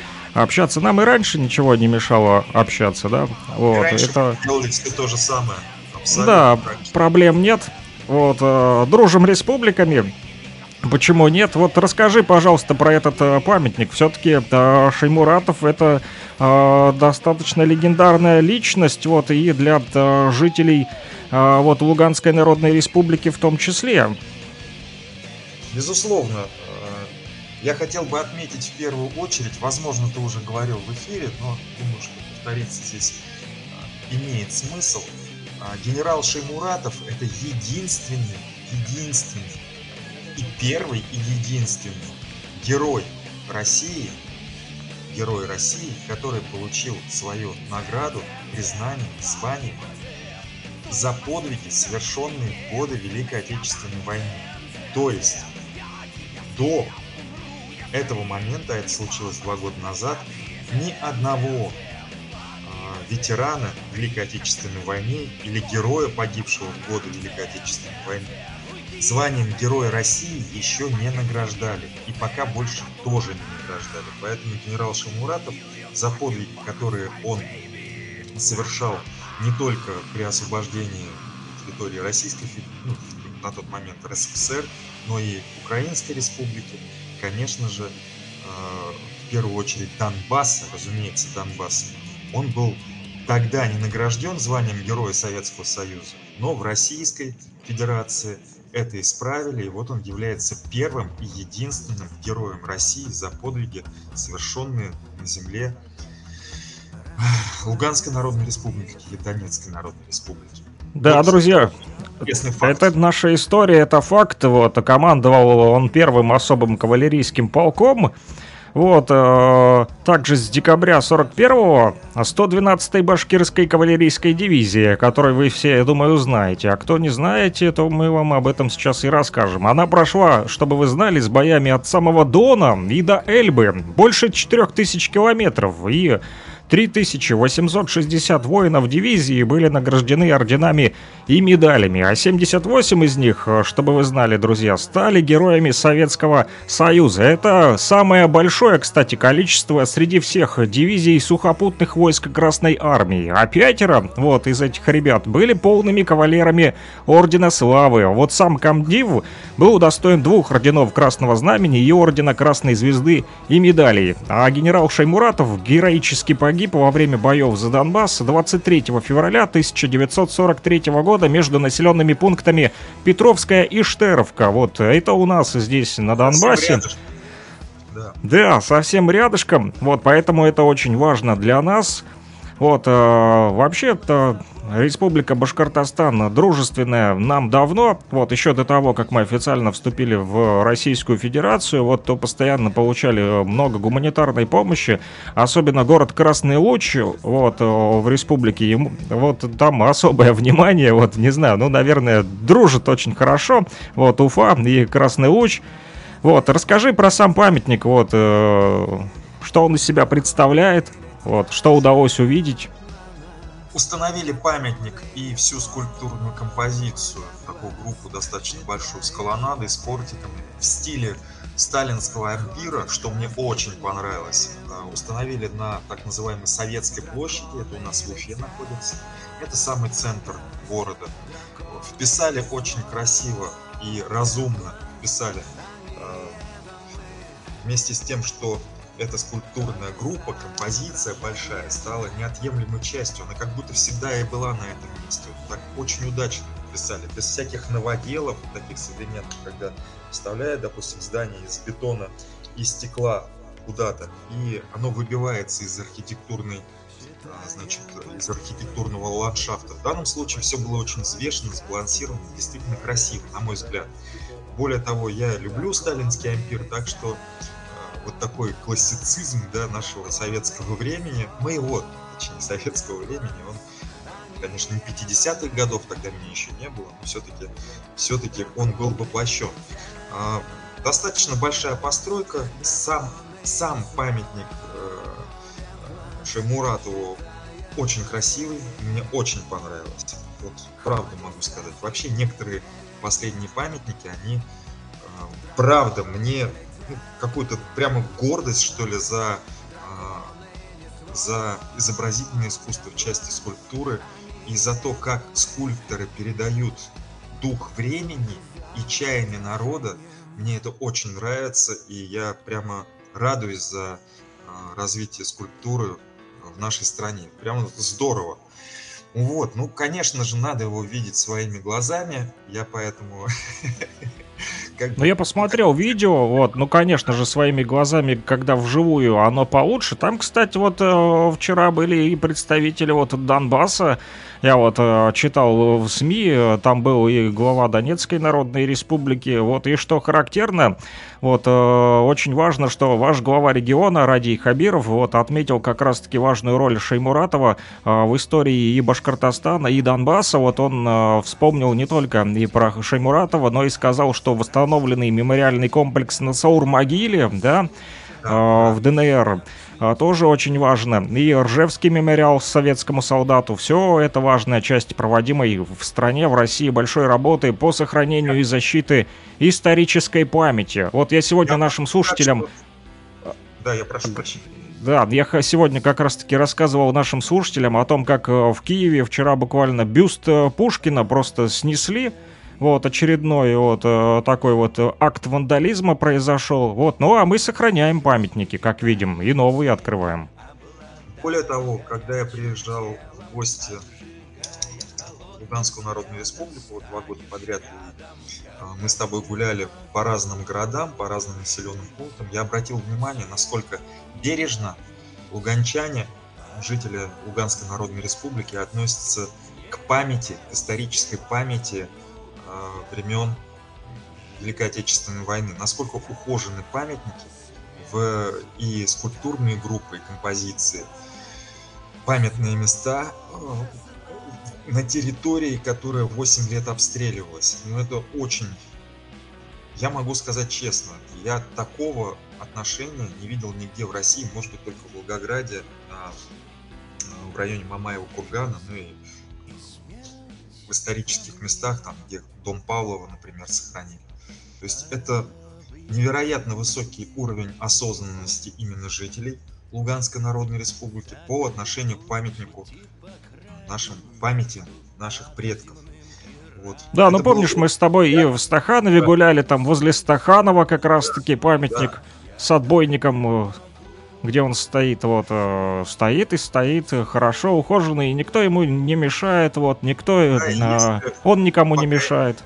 общаться. Нам и раньше ничего не мешало общаться, да. Вот, Раньше это... делали все то же самое. Абсолютно Да, проблем нет. Вот, э, дружим республиками. Почему нет? Вот расскажи, пожалуйста, про этот э, памятник. Все-таки э, Шеймуратов это э, достаточно легендарная личность, вот, и для э, жителей э, вот Луганской Народной Республики в том числе. Безусловно, я хотел бы отметить в первую очередь, возможно, ты уже говорил в эфире, но думаю, что повториться здесь э, имеет смысл. А, Генерал Шеймуратов это единственный, единственный и первый и единственный герой России, герой России, который получил свою награду, признание, звание за подвиги, совершенные в годы Великой Отечественной войны. То есть до этого момента, это случилось два года назад, ни одного а, ветерана Великой Отечественной войны или героя, погибшего в годы Великой Отечественной войны, званием Героя России еще не награждали. И пока больше тоже не награждали. Поэтому генерал Шамуратов за подвиги, которые он совершал не только при освобождении территории Российской ну, на тот момент РСФСР, но и Украинской Республики, конечно же, э, в первую очередь Донбасса, разумеется, Донбасса, он был тогда не награжден званием Героя Советского Союза, но в Российской Федерации это исправили, и вот он является первым и единственным героем России за подвиги, совершенные на земле Луганской Народной Республики или Донецкой Народной Республики. Да, друзья, интересный факт. это наша история, это факт. Вот, командовал он первым особым кавалерийским полком. Вот, э, также с декабря 41-го 112-й башкирской кавалерийской дивизии, которую вы все, я думаю, знаете. А кто не знаете, то мы вам об этом сейчас и расскажем. Она прошла, чтобы вы знали, с боями от самого Дона и до Эльбы. Больше 4000 километров. И 3860 воинов дивизии были награждены орденами и медалями, а 78 из них, чтобы вы знали, друзья, стали героями Советского Союза. Это самое большое, кстати, количество среди всех дивизий сухопутных войск Красной Армии. А пятеро вот из этих ребят были полными кавалерами Ордена Славы. Вот сам комдив был удостоен двух орденов Красного Знамени и Ордена Красной Звезды и медалей. А генерал Шаймуратов героически погиб во время боев за Донбасс 23 февраля 1943 года между населенными пунктами Петровская и Штеровка. Вот это у нас здесь на Донбассе. Да. Да, совсем рядышком. Вот, поэтому это очень важно для нас. Вот, э, вообще-то Республика Башкортостан дружественная нам давно. Вот, еще до того, как мы официально вступили в Российскую Федерацию, вот, то постоянно получали много гуманитарной помощи. Особенно город Красный Луч, вот, э, в республике, ему, вот, там особое внимание, вот, не знаю, ну, наверное, дружит очень хорошо. Вот, Уфа и Красный Луч. Вот, расскажи про сам памятник, вот, э, что он из себя представляет, вот, что удалось увидеть. Установили памятник и всю скульптурную композицию, такую группу достаточно большую, с колоннадой, с портиками, в стиле сталинского ампира, что мне очень понравилось. Установили на так называемой Советской площади, это у нас в Уфе находится. Это самый центр города. Вписали очень красиво и разумно, вписали а, вместе с тем, что эта скульптурная группа, композиция большая, стала неотъемлемой частью. Она как будто всегда и была на этом месте. Вот так очень удачно писали, без всяких новоделов, таких современных, когда вставляют, допустим, здание из бетона и стекла куда-то, и оно выбивается из архитектурной а, значит, из архитектурного ландшафта. В данном случае все было очень взвешено, сбалансировано, действительно красиво, на мой взгляд. Более того, я люблю сталинский ампир, так что вот такой классицизм да, нашего советского времени, моего, точнее, советского времени, он, конечно, не 50-х годов, тогда меня еще не было, но все-таки все-таки он был воплощен. А, достаточно большая постройка, сам, сам памятник э, Шаймуратову очень красивый, мне очень понравилось. Вот правда могу сказать. Вообще некоторые последние памятники, они э, правда мне какую-то прямо гордость что ли за э, за изобразительное искусство в части скульптуры и за то, как скульпторы передают дух времени и чаяния народа. Мне это очень нравится, и я прямо радуюсь за э, развитие скульптуры в нашей стране. Прямо здорово. Вот, ну, конечно же, надо его видеть своими глазами. Я поэтому... Ну, я посмотрел видео, вот, ну, конечно же, своими глазами, когда вживую оно получше. Там, кстати, вот э, вчера были и представители вот Донбасса, я вот э, читал в СМИ, э, там был и глава Донецкой Народной Республики, вот, и что характерно, вот, э, очень важно, что ваш глава региона Радий Хабиров, вот, отметил как раз-таки важную роль Шеймуратова э, в истории и Башкортостана, и Донбасса, вот, он э, вспомнил не только и про Шеймуратова, но и сказал, что восстановленный мемориальный комплекс на Саур-Могиле, да, э, в ДНР, тоже очень важно. И Ржевский мемориал советскому солдату. Все это важная часть проводимой в стране, в России большой работы по сохранению и защиты исторической памяти. Вот я сегодня Я нашим слушателям... Да, я прошу прощения. Да, я сегодня как раз-таки рассказывал нашим слушателям о том, как э, в Киеве вчера буквально бюст э, Пушкина просто снесли. Вот, очередной вот э, такой вот э, акт вандализма произошел. Вот, ну а мы сохраняем памятники, как видим, и новые открываем. Более того, когда я приезжал в гости в Луганскую Народную Республику, вот два года подряд а, мы с тобой гуляли по разным городам, по разным населенным пунктам, я обратил внимание, насколько бережно луганчане, жители Луганской Народной Республики, относятся к памяти, к исторической памяти времен Великой Отечественной войны. Насколько ухожены памятники в и скульптурные группы, и композиции, памятные места э, на территории, которая 8 лет обстреливалась. Ну, это очень... Я могу сказать честно, я такого отношения не видел нигде в России, может быть, только в Волгограде, на э, в районе Мамаева кургана, ну и в исторических местах, там, где дом Павлова, например, сохранили. То есть это невероятно высокий уровень осознанности именно жителей Луганской Народной Республики по отношению к памятнику нашим памяти наших предков. Вот. Да, ну Это было помнишь, мы с тобой и в Стаханове гуляли, там возле Стаханова как раз-таки памятник с отбойником, э, где он стоит, вот, э, стоит и стоит, э, хорошо ухоженный, и никто ему не мешает, вот, никто, э, Да, если он никому не пока- мешает.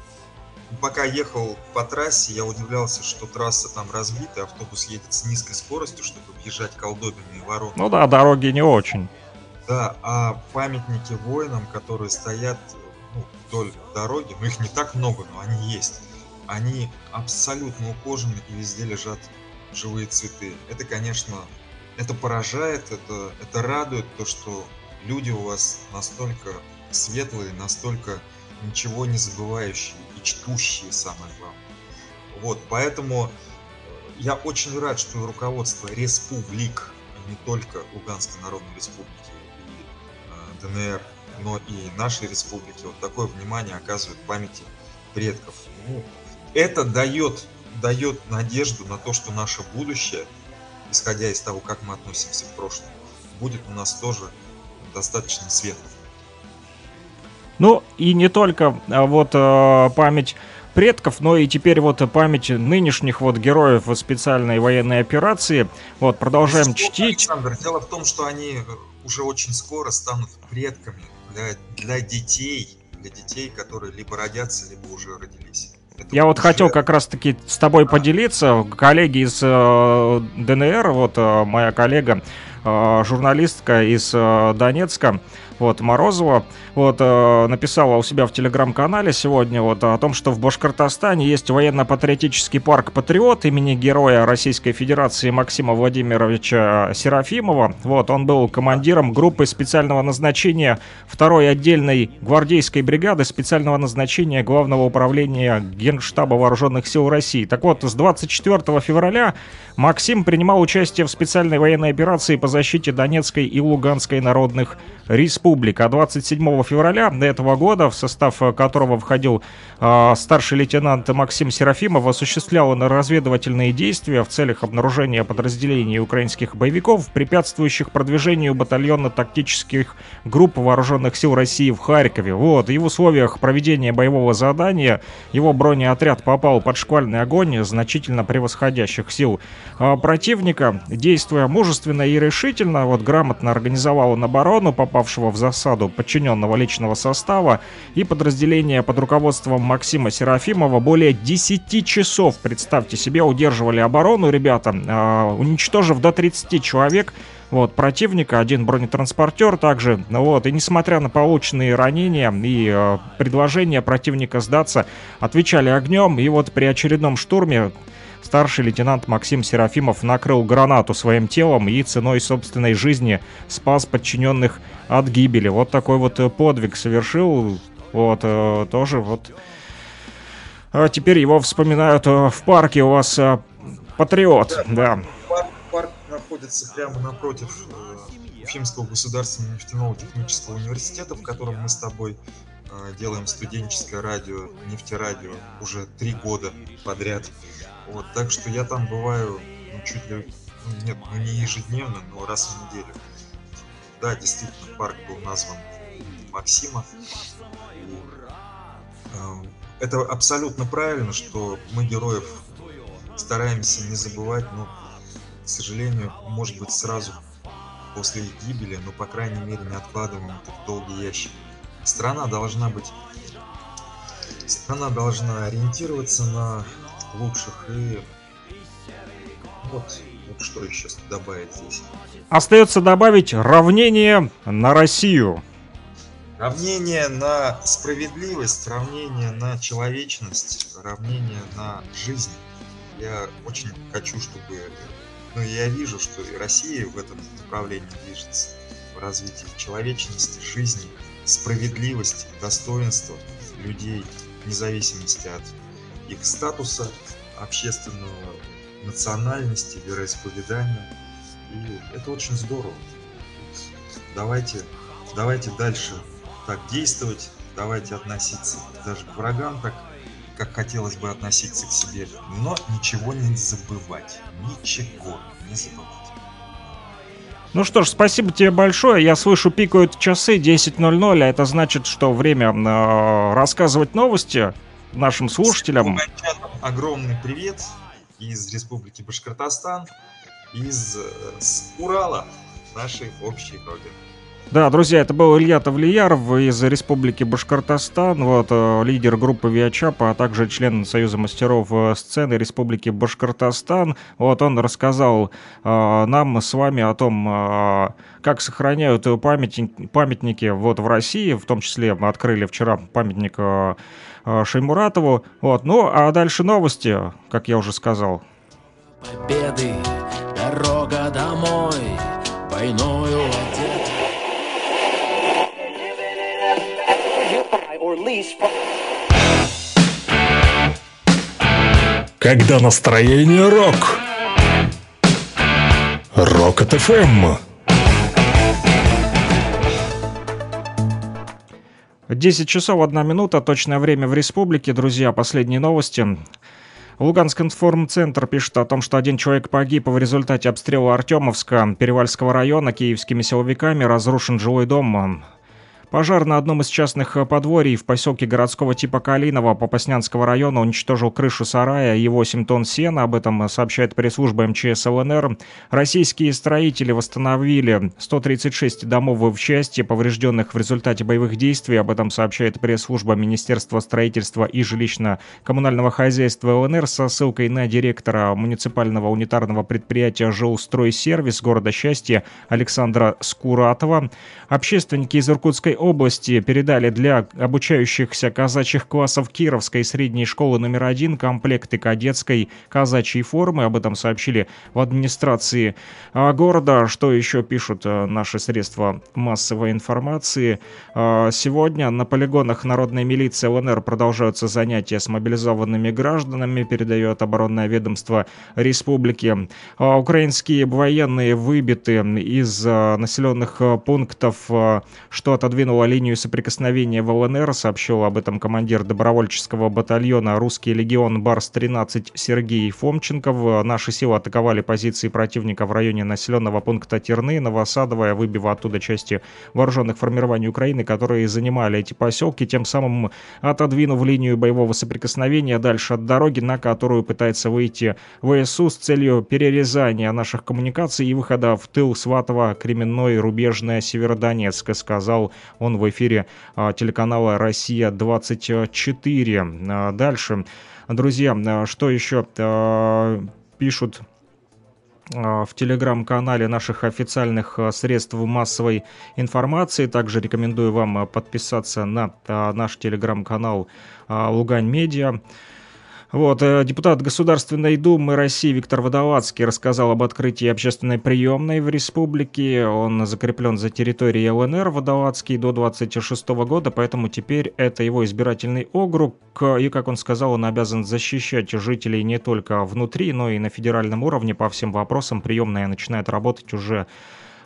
Пока ехал по трассе, я удивлялся, что трасса там разбита, автобус едет с низкой скоростью, чтобы въезжать колдобины и ворота. Ну да, дороги не очень. Да, а памятники воинам, которые стоят ну, вдоль дороги, ну их не так много, но они есть. Они абсолютно ухожены и везде лежат живые цветы. Это, конечно, это поражает, это, это радует, то, что люди у вас настолько светлые, настолько ничего не забывающие и чтущие, самое главное. Вот, поэтому э, я очень рад, что руководство республик, а не только Луганской Народной Республики и э, ДНР, но и нашей республики вот такое внимание оказывает памяти предков. Ну, это дает, дает надежду на то, что наше будущее, исходя из того, как мы относимся к прошлому, будет у нас тоже достаточно светлым. Ну и не только а, вот э, память предков, но и теперь вот память нынешних вот героев специальной военной операции. Вот продолжаем Безусловно, чтить. Александр, дело в том, что они уже очень скоро станут предками для, для детей, для детей, которые либо родятся, либо уже родились. Я вот уже- хотел как раз-таки с тобой поделиться. Коллеги из э, ДНР, вот э, моя коллега, э, журналистка из э, Донецка, вот Морозова, вот э, написала у себя в телеграм-канале сегодня вот о том, что в Башкортостане есть военно-патриотический парк «Патриот» имени героя Российской Федерации Максима Владимировича Серафимова. Вот он был командиром группы специального назначения второй отдельной гвардейской бригады специального назначения Главного управления Генштаба Вооруженных сил России. Так вот, с 24 февраля Максим принимал участие в специальной военной операции по защите Донецкой и Луганской народных республик. А 27 февраля этого года, в состав э, которого входил э, старший лейтенант Максим Серафимов, осуществлял разведывательные действия в целях обнаружения подразделений украинских боевиков, препятствующих продвижению батальонно-тактических групп вооруженных сил России в Харькове. Вот, и в условиях проведения боевого задания его бронеотряд попал под шквальный огонь значительно превосходящих сил а, противника. Действуя мужественно и решительно, вот грамотно организовал он оборону попавшего в засаду подчиненного личного состава и подразделения под руководством Максима Серафимова. Более 10 часов, представьте себе, удерживали оборону ребята, а, уничтожив до 30 человек. Вот, противника, один бронетранспортер также, ну вот, и несмотря на полученные ранения и э, предложения противника сдаться, отвечали огнем, и вот при очередном штурме старший лейтенант Максим Серафимов накрыл гранату своим телом и ценой собственной жизни спас подчиненных от гибели. Вот такой вот э, подвиг совершил, вот, э, тоже вот... А теперь его вспоминают э, в парке у вас Патриот, да. Парк, парк находится прямо напротив Уфимского государственного нефтяного технического университета, в котором мы с тобой делаем студенческое радио, нефтерадио уже три года подряд. Вот, так что я там бываю ну, чуть ли, ну, нет, ну не ежедневно, но раз в неделю. Да, действительно, парк был назван Максима. И, э, это абсолютно правильно, что мы героев стараемся не забывать, но, к сожалению, может быть, сразу после их гибели, но, по крайней мере, не откладываем это в долгий ящик. Страна должна быть... Страна должна ориентироваться на лучших и... Вот, вот что еще добавить здесь. Остается добавить равнение на Россию. Равнение на справедливость, равнение на человечность, равнение на жизнь. Я очень хочу, чтобы... Ну, я вижу, что и Россия в этом направлении движется. В развитии человечности, жизни, справедливости, достоинства людей, вне зависимости от их статуса общественного, национальности, вероисповедания. И это очень здорово. давайте, давайте дальше так действовать, давайте относиться даже к врагам так, как хотелось бы относиться к себе, но ничего не забывать, ничего не забывать. Ну что ж, спасибо тебе большое. Я слышу, пикают часы 10.00, а это значит, что время э, рассказывать новости нашим слушателям. Огромный привет из Республики Башкортостан, из э, с Урала, нашей общей родины. Да, друзья, это был Илья Тавлияров из Республики Башкортостан, вот, э, лидер группы Виачапа, а также член Союза мастеров э, сцены Республики Башкортостан. Вот он рассказал э, нам с вами о том, э, как сохраняют памятники, памятники вот в России, в том числе мы открыли вчера памятник э, э, Шеймуратову. Вот, ну а дальше новости, как я уже сказал. Победы, дорога домой, войною. Когда настроение рок. Рок 10 часов 1 минута, точное время в республике. Друзья, последние новости. Луганск информцентр пишет о том, что один человек погиб в результате обстрела Артемовска, Перевальского района киевскими силовиками, разрушен жилой дом. Пожар на одном из частных э, подворий в поселке городского типа Калиново Попаснянского района уничтожил крышу сарая и 8 тонн сена. Об этом сообщает пресс-служба МЧС ЛНР. Российские строители восстановили 136 домов в части, поврежденных в результате боевых действий. Об этом сообщает пресс-служба Министерства строительства и жилищно-коммунального хозяйства ЛНР со ссылкой на директора муниципального унитарного предприятия «Жилстройсервис» города Счастья Александра Скуратова. Общественники из Иркутской области передали для обучающихся казачьих классов Кировской средней школы номер один комплекты кадетской казачьей формы. Об этом сообщили в администрации а, города. Что еще пишут а, наши средства массовой информации? А, Сегодня на полигонах народной милиции ЛНР продолжаются занятия с мобилизованными гражданами, передает оборонное ведомство республики. Украинские военные выбиты из населенных пунктов, что отодвинуло линию соприкосновения в ЛНР, сообщил об этом командир добровольческого батальона «Русский легион Барс-13» Сергей Фомченков. Наши силы атаковали позиции противника в районе населенного пункта Терны, Новосадовая, выбив оттуда части вооруженных формирований Украины, которые занимали эти поселки, тем самым отодвинув линию боевого соприкосновения дальше от дороги, на которую пытается выйти ВСУ с целью перерезания наших коммуникаций и выхода в тыл Сватова, Кременной, Рубежная, Северодонецк, сказал он в эфире а, телеканала «Россия-24». А, Дальше, друзья, а, что еще пишут в телеграм-канале наших официальных средств массовой информации. Также рекомендую вам подписаться на наш телеграм-канал Лугань Медиа. Вот, э, депутат Государственной Думы России Виктор Водолацкий рассказал об открытии общественной приемной в республике. Он закреплен за территорией ЛНР Водолацкий до 26 года, поэтому теперь это его избирательный округ. И, как он сказал, он обязан защищать жителей не только внутри, но и на федеральном уровне по всем вопросам. Приемная начинает работать уже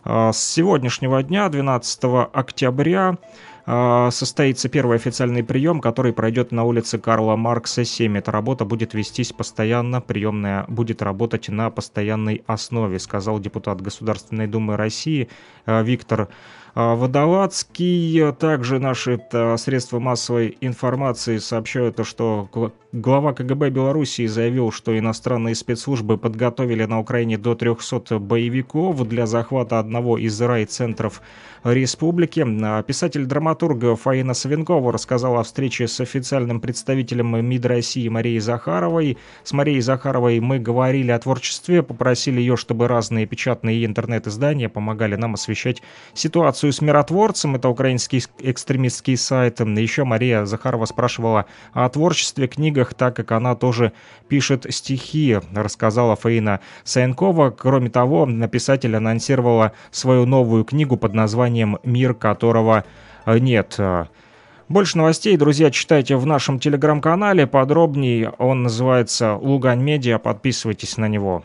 э, с сегодняшнего дня, 12 октября. А, состоится первый официальный прием, который пройдет на улице Карла Маркса 7. Эта работа будет вестись постоянно, приемная будет работать на постоянной основе, сказал депутат Государственной Думы России а, Виктор а, Водолацкий. Также наши средства массовой информации сообщают, что глава КГБ Белоруссии заявил, что иностранные спецслужбы подготовили на Украине до 300 боевиков для захвата одного из райцентров республики. Писатель-драматург Фаина Савенкова рассказала о встрече с официальным представителем МИД России Марией Захаровой. С Марией Захаровой мы говорили о творчестве, попросили ее, чтобы разные печатные и интернет-издания помогали нам освещать ситуацию с миротворцем. Это украинский экстремистский сайт. Еще Мария Захарова спрашивала о творчестве, книгах, так как она тоже пишет стихи, рассказала Фаина Саенкова. Кроме того, писатель анонсировала свою новую книгу под названием «Мир, которого нет». Больше новостей, друзья, читайте в нашем телеграм-канале. Подробнее он называется «Лугань Медиа». Подписывайтесь на него.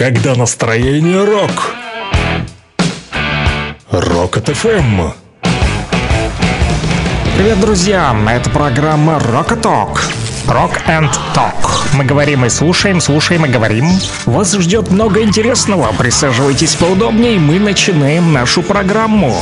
Когда настроение рок. Рок от ФМ. Эм. Привет, друзья! Это программа Рокоток. Rock and Talk. Мы говорим и слушаем, слушаем и говорим. Вас ждет много интересного. Присаживайтесь поудобнее, мы начинаем нашу программу.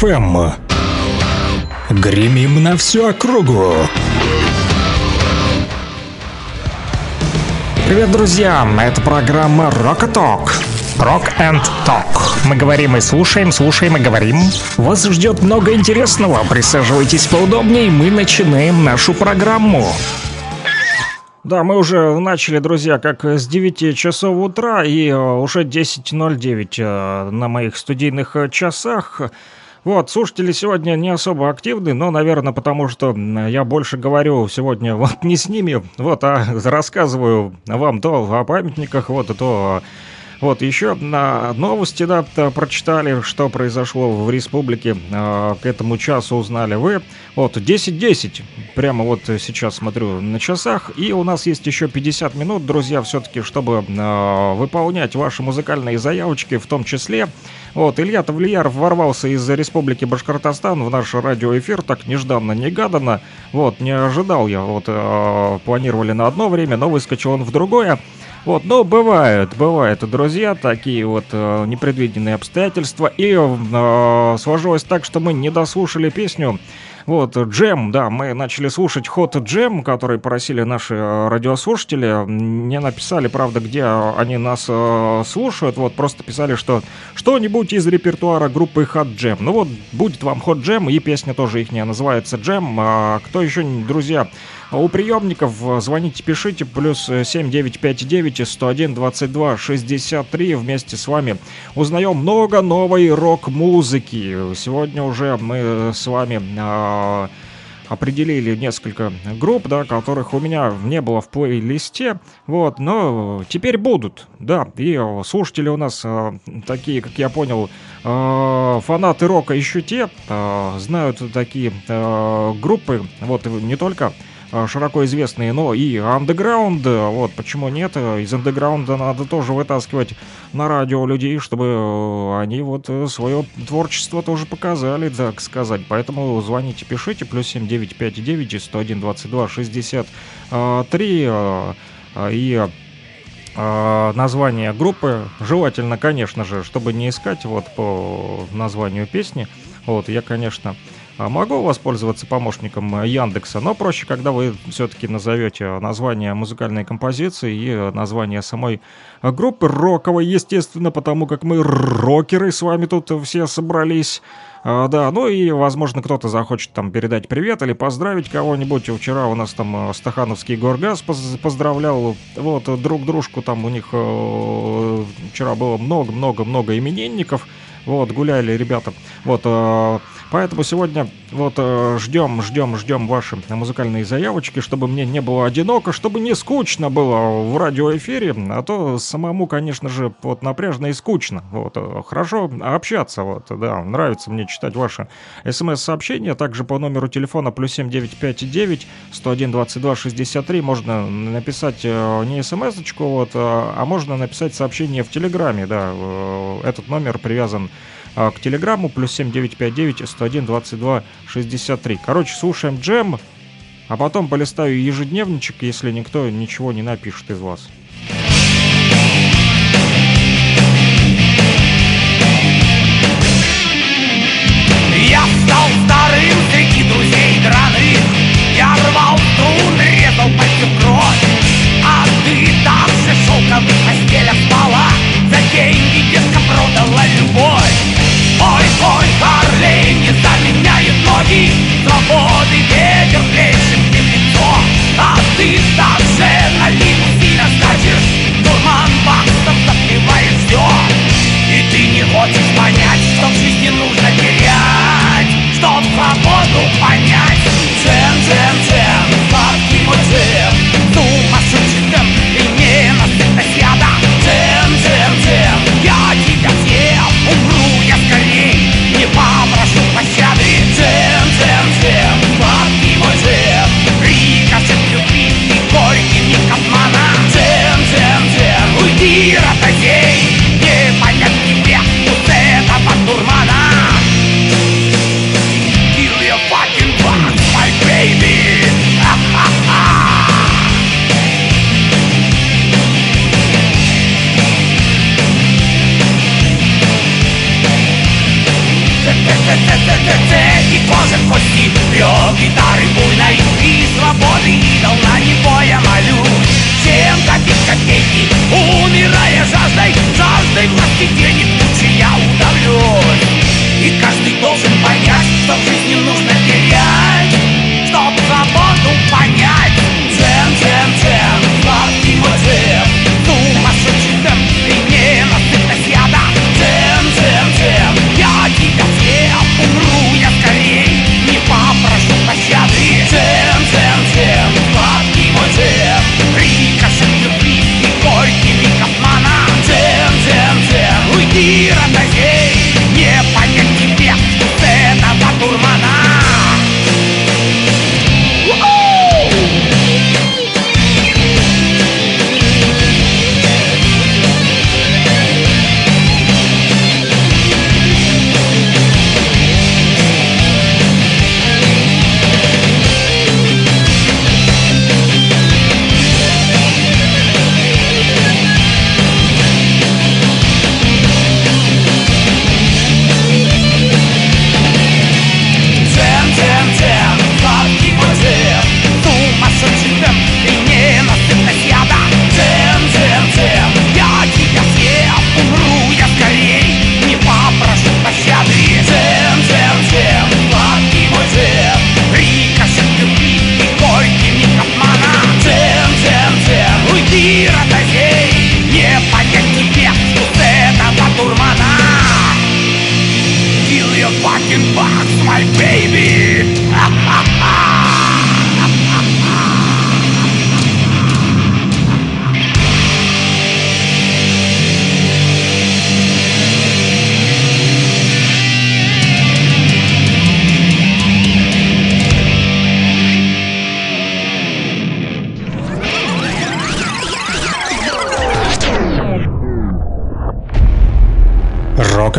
FM. Гремим на всю округу. Привет, друзья! Это программа Rock Talk. Rock and Talk. Мы говорим и слушаем, слушаем и говорим. Вас ждет много интересного. Присаживайтесь поудобнее, мы начинаем нашу программу. Да, мы уже начали, друзья, как с 9 часов утра и э, уже 10.09 э, на моих студийных э, часах. Вот, слушатели сегодня не особо активны, но, наверное, потому что я больше говорю сегодня вот не с ними, вот, а рассказываю вам то о памятниках, вот, и то о вот, еще на новости, да, прочитали, что произошло в республике. э, К этому часу узнали вы. Вот, 10.10. Прямо вот сейчас смотрю на часах. И у нас есть еще 50 минут, друзья, все-таки, чтобы э, выполнять ваши музыкальные заявочки, в том числе. Вот, Илья Тавлияров ворвался из республики Башкортостан в наш радиоэфир, так нежданно-негаданно. Вот, не ожидал я, вот, э, планировали на одно время, но выскочил он в другое. Вот, ну, бывают, бывают, друзья, такие вот э, непредвиденные обстоятельства. И э, сложилось так, что мы не дослушали песню. Вот, джем, да, мы начали слушать ход джем, который просили наши э, радиослушатели. Не написали, правда, где они нас э, слушают. Вот, просто писали, что что-нибудь из репертуара группы Hot Jam. Ну вот, будет вам Hot Jam, и песня тоже их называется Jam. А кто еще, друзья, у приемников звоните, пишите, плюс 7959 101 22 63. Вместе с вами узнаем много новой рок-музыки. Сегодня уже мы с вами а, определили несколько групп, да, которых у меня не было в плейлисте, вот, но теперь будут, да, и э, слушатели у нас э, такие, как я понял, э, фанаты рока еще те, э, знают такие э, группы, вот, не только э, широко известные, но и андеграунд, э, вот, почему нет, э, из андеграунда надо тоже вытаскивать на радио людей, чтобы э, они вот э, свое творчество тоже показали, так сказать, поэтому звоните, пишите, плюс 7959 101 22 63, э, э, и э, название группы. Желательно, конечно же, чтобы не искать вот по названию песни. Вот, я, конечно, могу воспользоваться помощником Яндекса, но проще, когда вы все-таки назовете название музыкальной композиции и название самой группы роковой, естественно, потому как мы рокеры с вами тут все собрались. А, Да, ну и, возможно, кто-то захочет там передать привет или поздравить кого-нибудь. Вчера у нас там э, Стахановский Горгаз поз- поздравлял вот э, друг дружку, там у них э, вчера было много-много-много именинников. Вот, гуляли ребята. Вот, поэтому сегодня вот э, ждем, ждем, ждем ваши музыкальные заявочки, чтобы мне не было одиноко, чтобы не скучно было в радиоэфире, а то самому, конечно же, вот напряжно и скучно. Вот, э, хорошо общаться, вот, да, нравится мне читать ваши смс-сообщения, также по номеру телефона плюс 7959 101 22 63 можно написать э, не смс-очку, вот, а а можно написать сообщение в Телеграме, да, этот номер привязан к Телеграмму, плюс 7959 101 22 63. Короче, слушаем джем, а потом полистаю ежедневничек, если никто ничего не напишет из вас. Я стал старым среди друзей драных Я рвал струны, резал в кровь А ты там же шелковых постелях спала За деньги детка продала любовь Ой, ой, Харлей не заменяет ноги. Свободы ветер плещет мне в лицо. А ты там же на лимузине скачешь. Дурман баксов запиваешь все И ты не хочешь понять, что в жизни нужно терять. Чтоб свободу понять кости, рев гитары буйной И свободы идол на него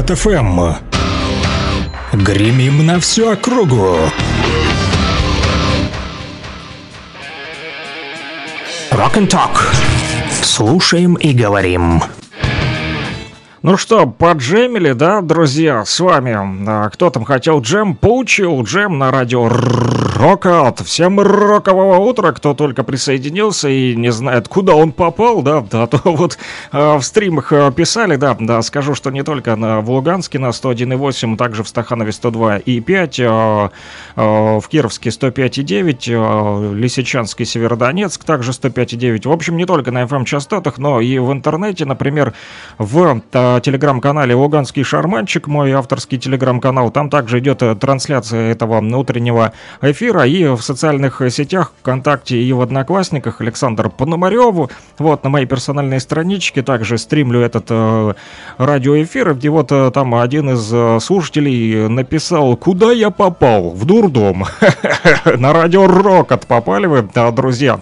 Рокот ФМ. Гремим на всю округу. Rock and Talk. Слушаем и говорим. Ну что, поджемили, да, друзья, с вами. А, кто там хотел джем, получил джем на радио Рокот. Всем рокового утра, кто только присоединился и не знает, куда он попал, да, да, то вот а, в стримах а, писали, да, да, скажу, что не только на, в Луганске на 101,8, также в Стаханове 102,5, а, а, в Кировске 105,9, а, Лисичанске, Северодонецк также 105,9. В общем, не только на FM-частотах, но и в интернете, например, в телеграм-канале «Луганский шарманчик», мой авторский телеграм-канал. Там также идет э, трансляция этого утреннего эфира. И в социальных сетях, ВКонтакте и в Одноклассниках Александр Пономарев. Вот на моей персональной страничке также стримлю этот э, радиоэфир. И вот э, там один из э, слушателей написал, куда я попал? В дурдом. На радио Рокот попали вы, друзья.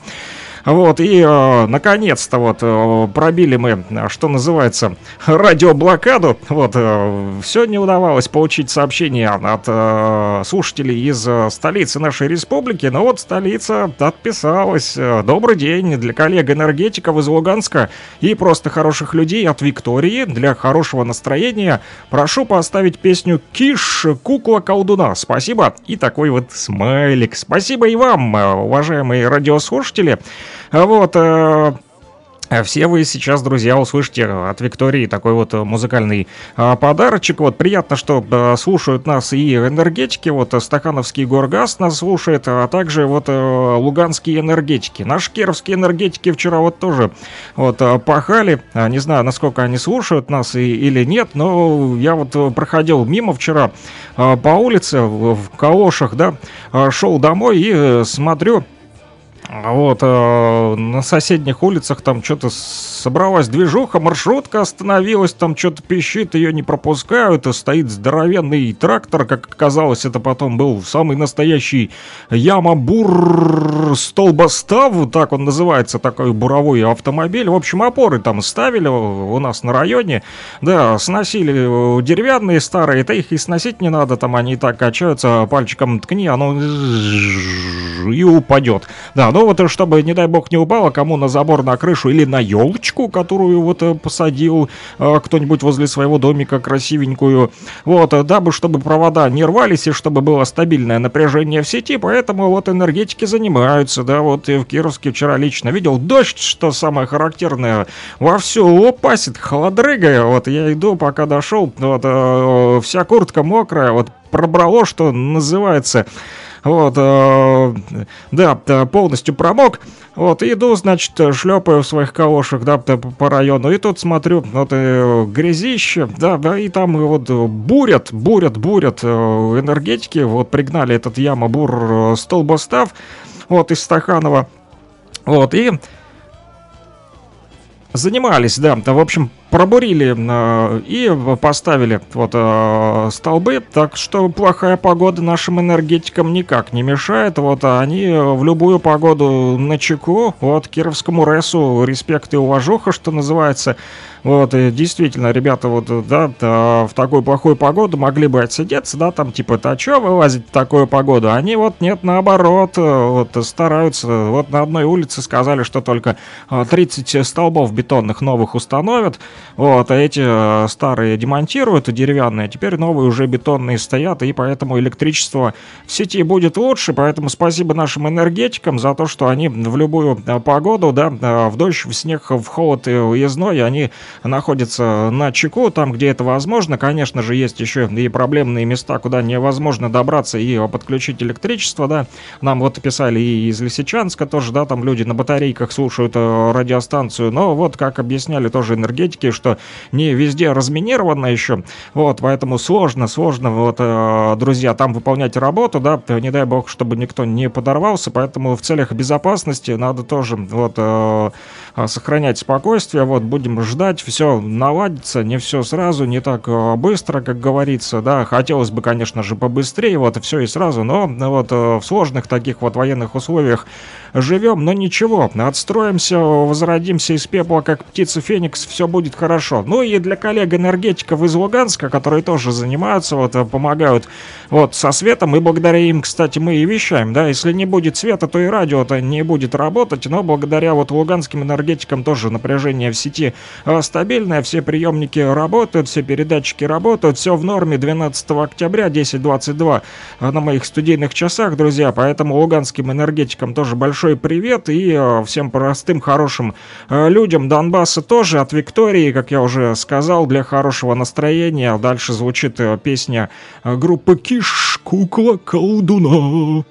Вот, и э, наконец-то вот э, пробили мы, что называется, радиоблокаду. Вот, э, сегодня удавалось получить сообщение от э, слушателей из э, столицы нашей республики. Но вот столица отписалась. Э, Добрый день для коллег-энергетиков из Луганска и просто хороших людей от Виктории. Для хорошего настроения прошу поставить песню «Киш, кукла колдуна». Спасибо. И такой вот смайлик. Спасибо и вам, уважаемые радиослушатели. А Вот, э, все вы сейчас, друзья, услышите от Виктории такой вот э, музыкальный подарочек. Вот приятно, что э, слушают нас и энергетики, вот э, Стахановский Горгаз нас слушает, а также вот э, луганские энергетики. Наши кировские энергетики вчера вот тоже вот э, пахали. А, Не знаю, насколько они слушают нас и- или нет, но я вот э, проходил мимо вчера э, по улице в, калошах, да, э, шел домой и э, смотрю, Вот, э, на соседних улицах там что-то собралась движуха, маршрутка остановилась, там что-то пищит, ее не пропускают, и стоит здоровенный трактор, как оказалось, это потом был самый настоящий Ямабур столбостав, так он называется, такой буровой автомобиль. В общем, опоры там ставили у нас на районе, да, сносили э, деревянные старые, это их и сносить не надо, там они и так качаются, пальчиком ткни, оно и упадет. Да, ну вот, чтобы, не дай бог, не упало, кому на забор, на крышу или на елочку, которую вот э, посадил э, кто-нибудь возле своего домика красивенькую. Вот, э, дабы, чтобы провода не рвались и чтобы было стабильное напряжение в сети, поэтому вот энергетики занимаются, да, вот и в Кировске вчера лично видел дождь, что самое характерное, вовсю лопасит, холодрыга, вот я иду, пока дошел, вот, вся куртка мокрая, вот пробрало, что называется, вот, э, да, полностью промок. Вот, иду, значит, шлепаю в своих калошах, да, по району. И тут смотрю, вот э, грязище, да, да, и там вот бурят, бурят, бурят э, энергетики. Вот пригнали этот яма бур столбостав, вот, из Стаханова. Вот, и занимались, да, да, в общем, пробурили э, и поставили вот э, столбы, так что плохая погода нашим энергетикам никак не мешает, вот а они в любую погоду на чеку, вот Кировскому РЭСу респект и уважуха, что называется, вот, и действительно, ребята, вот, да, да, в такую плохую погоду могли бы отсидеться, да, там, типа, да, чё вылазить в такую погоду? Они вот, нет, наоборот, э, вот, стараются, вот на одной улице сказали, что только э, 30 столбов бетонных новых установят, вот, а эти э, старые демонтируют, деревянные, теперь новые уже бетонные стоят, и поэтому электричество в сети будет лучше, поэтому спасибо нашим энергетикам за то, что они в любую э, погоду, да, э, в дождь, в снег, в холод и уездной, они находятся на чеку, там, где это возможно. Конечно же, есть еще и проблемные места, куда невозможно добраться и подключить электричество, да. Нам вот писали и из Лисичанска тоже, да, там люди на батарейках слушают радиостанцию, но вот, как объясняли тоже энергетики, участки, что не везде разминировано еще. Вот, поэтому сложно, сложно, вот, э, друзья, там выполнять работу, да, не дай бог, чтобы никто не подорвался, поэтому в целях безопасности надо тоже, вот, э, э, сохранять спокойствие, вот, будем ждать, все наладится, не все сразу, не так э, быстро, как говорится, да, хотелось бы, конечно же, побыстрее, вот, все и сразу, но, вот, в сложных таких вот военных условиях живем, но ничего, отстроимся, возродимся из пепла, как птица Феникс, все будет хорошо. Ну и для коллег-энергетиков из Луганска, которые тоже занимаются, вот, э, помогают вот со светом, и благодаря им, кстати, мы и вещаем, да, если не будет света, то и радио-то не будет работать, но благодаря вот луганским энергетикам тоже напряжение в сети э, стабильное, все приемники работают, все передатчики работают, все в норме. 12 октября 10.22 э, на моих студийных часах, друзья, поэтому луганским энергетикам тоже большой привет. И всем простым, хорошим людям Донбасса тоже от Виктории, как я уже сказал, для хорошего настроения. Дальше звучит э, песня э, группы Киш «Кукла колдуна».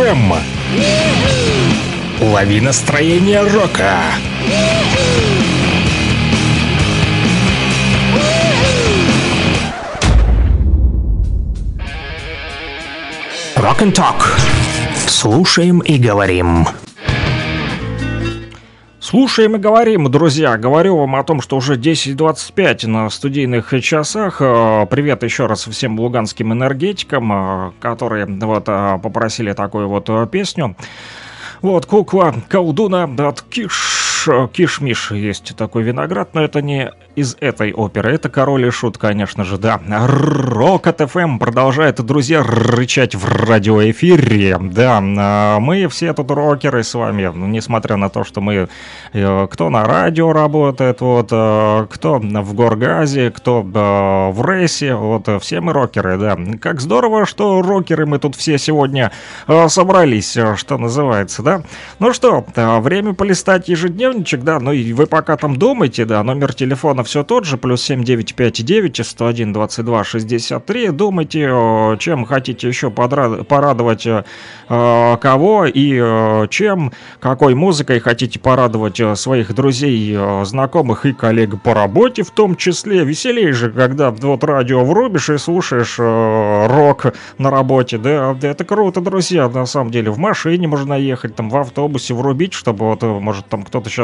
ФМ. Лови настроение рока. Talk. Слушаем и говорим. Слушаем и говорим, друзья. Говорю вам о том, что уже 10.25 на студийных часах. Э, Привет еще раз всем луганским энергетикам, э, которые вот э, попросили такую вот песню. Вот, кукла колдуна от Киш Киш, Кишмиш есть такой виноград, но это не из этой оперы. Это Король и Шут, конечно же, да. Рокот ФМ продолжает, друзья, рычать в радиоэфире. Да, а, мы все тут рокеры с вами, ну, несмотря на то, что мы, э, кто на радио работает, вот, э, кто в Горгазе, кто э, в рейсе, вот, э, все мы рокеры, да. Как здорово, что рокеры мы тут все сегодня э, собрались, э, что называется, да. Ну что, э, время полистать ежедневничек, да, ну и вы пока там думаете, да, номер телефона все тот же, плюс 7959 101 22 63, думайте, э, чем хотите еще порадовать э, э, кого и чем, какой музыкой хотите порадовать своих друзей, знакомых и коллег по работе в том числе. Веселее же, когда вот радио врубишь и слушаешь рок на работе, да, это круто, друзья, на самом деле. В машине можно ехать, там в автобусе врубить, чтобы вот, может, там кто-то сейчас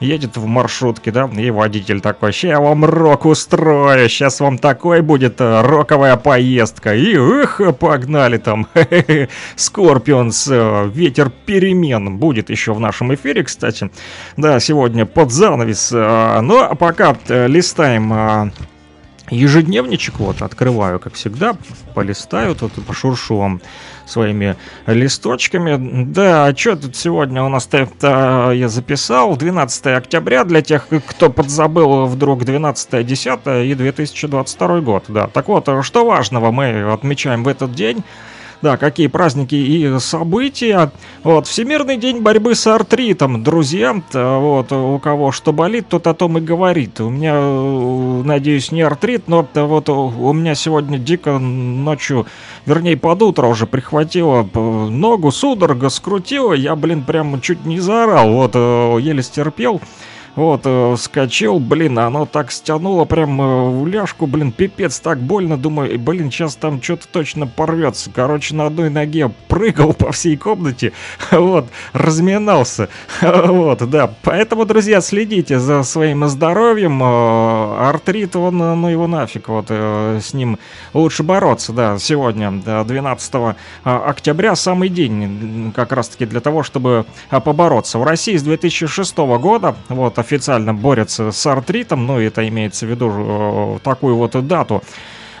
едет в маршрутке, да, и водитель такой, ща я вам рок устрою, сейчас вам такой будет э, роковая поездка. И ух, погнали там. Скорпионс, э, ветер перемен будет еще в нашем эфире, кстати. Да, сегодня под занавес. э, Ну, а пока листаем ежедневничек, вот, открываю, как всегда, полистаю, тут пошуршу вам своими листочками. Да, а что тут сегодня у нас это я записал? 12 октября для тех, кто подзабыл вдруг 12 10 и 2022 год. Да, так вот, что важного мы отмечаем в этот день? Да, какие праздники и события. Вот, Всемирный день борьбы с артритом, друзья. Т- Вот, у кого что болит, тот о том и говорит. У меня, э, надеюсь, не артрит, но т- вот у меня сегодня дико ночью, вернее, под утро уже прихватило ногу, судорога скрутила. Я, блин, прям чуть не заорал. Вот, э, еле стерпел. Вот, э, вскочил, блин, оно так стянуло прям э, в ляжку, блин, пипец, так больно, думаю, «Эй, блин, сейчас там что-то точно порвется. Короче, на одной ноге прыгал по всей комнате, вот, разминался, вот, да. Поэтому, друзья, следите за своим здоровьем, э, артрит, он, э, ну его нафиг, вот, с ним лучше бороться, да, сегодня, да, 12 октября, самый день, как раз-таки для того, чтобы побороться. В России с 2006 года, вот, официально борются с артритом, ну, это имеется в виду э, такую вот дату,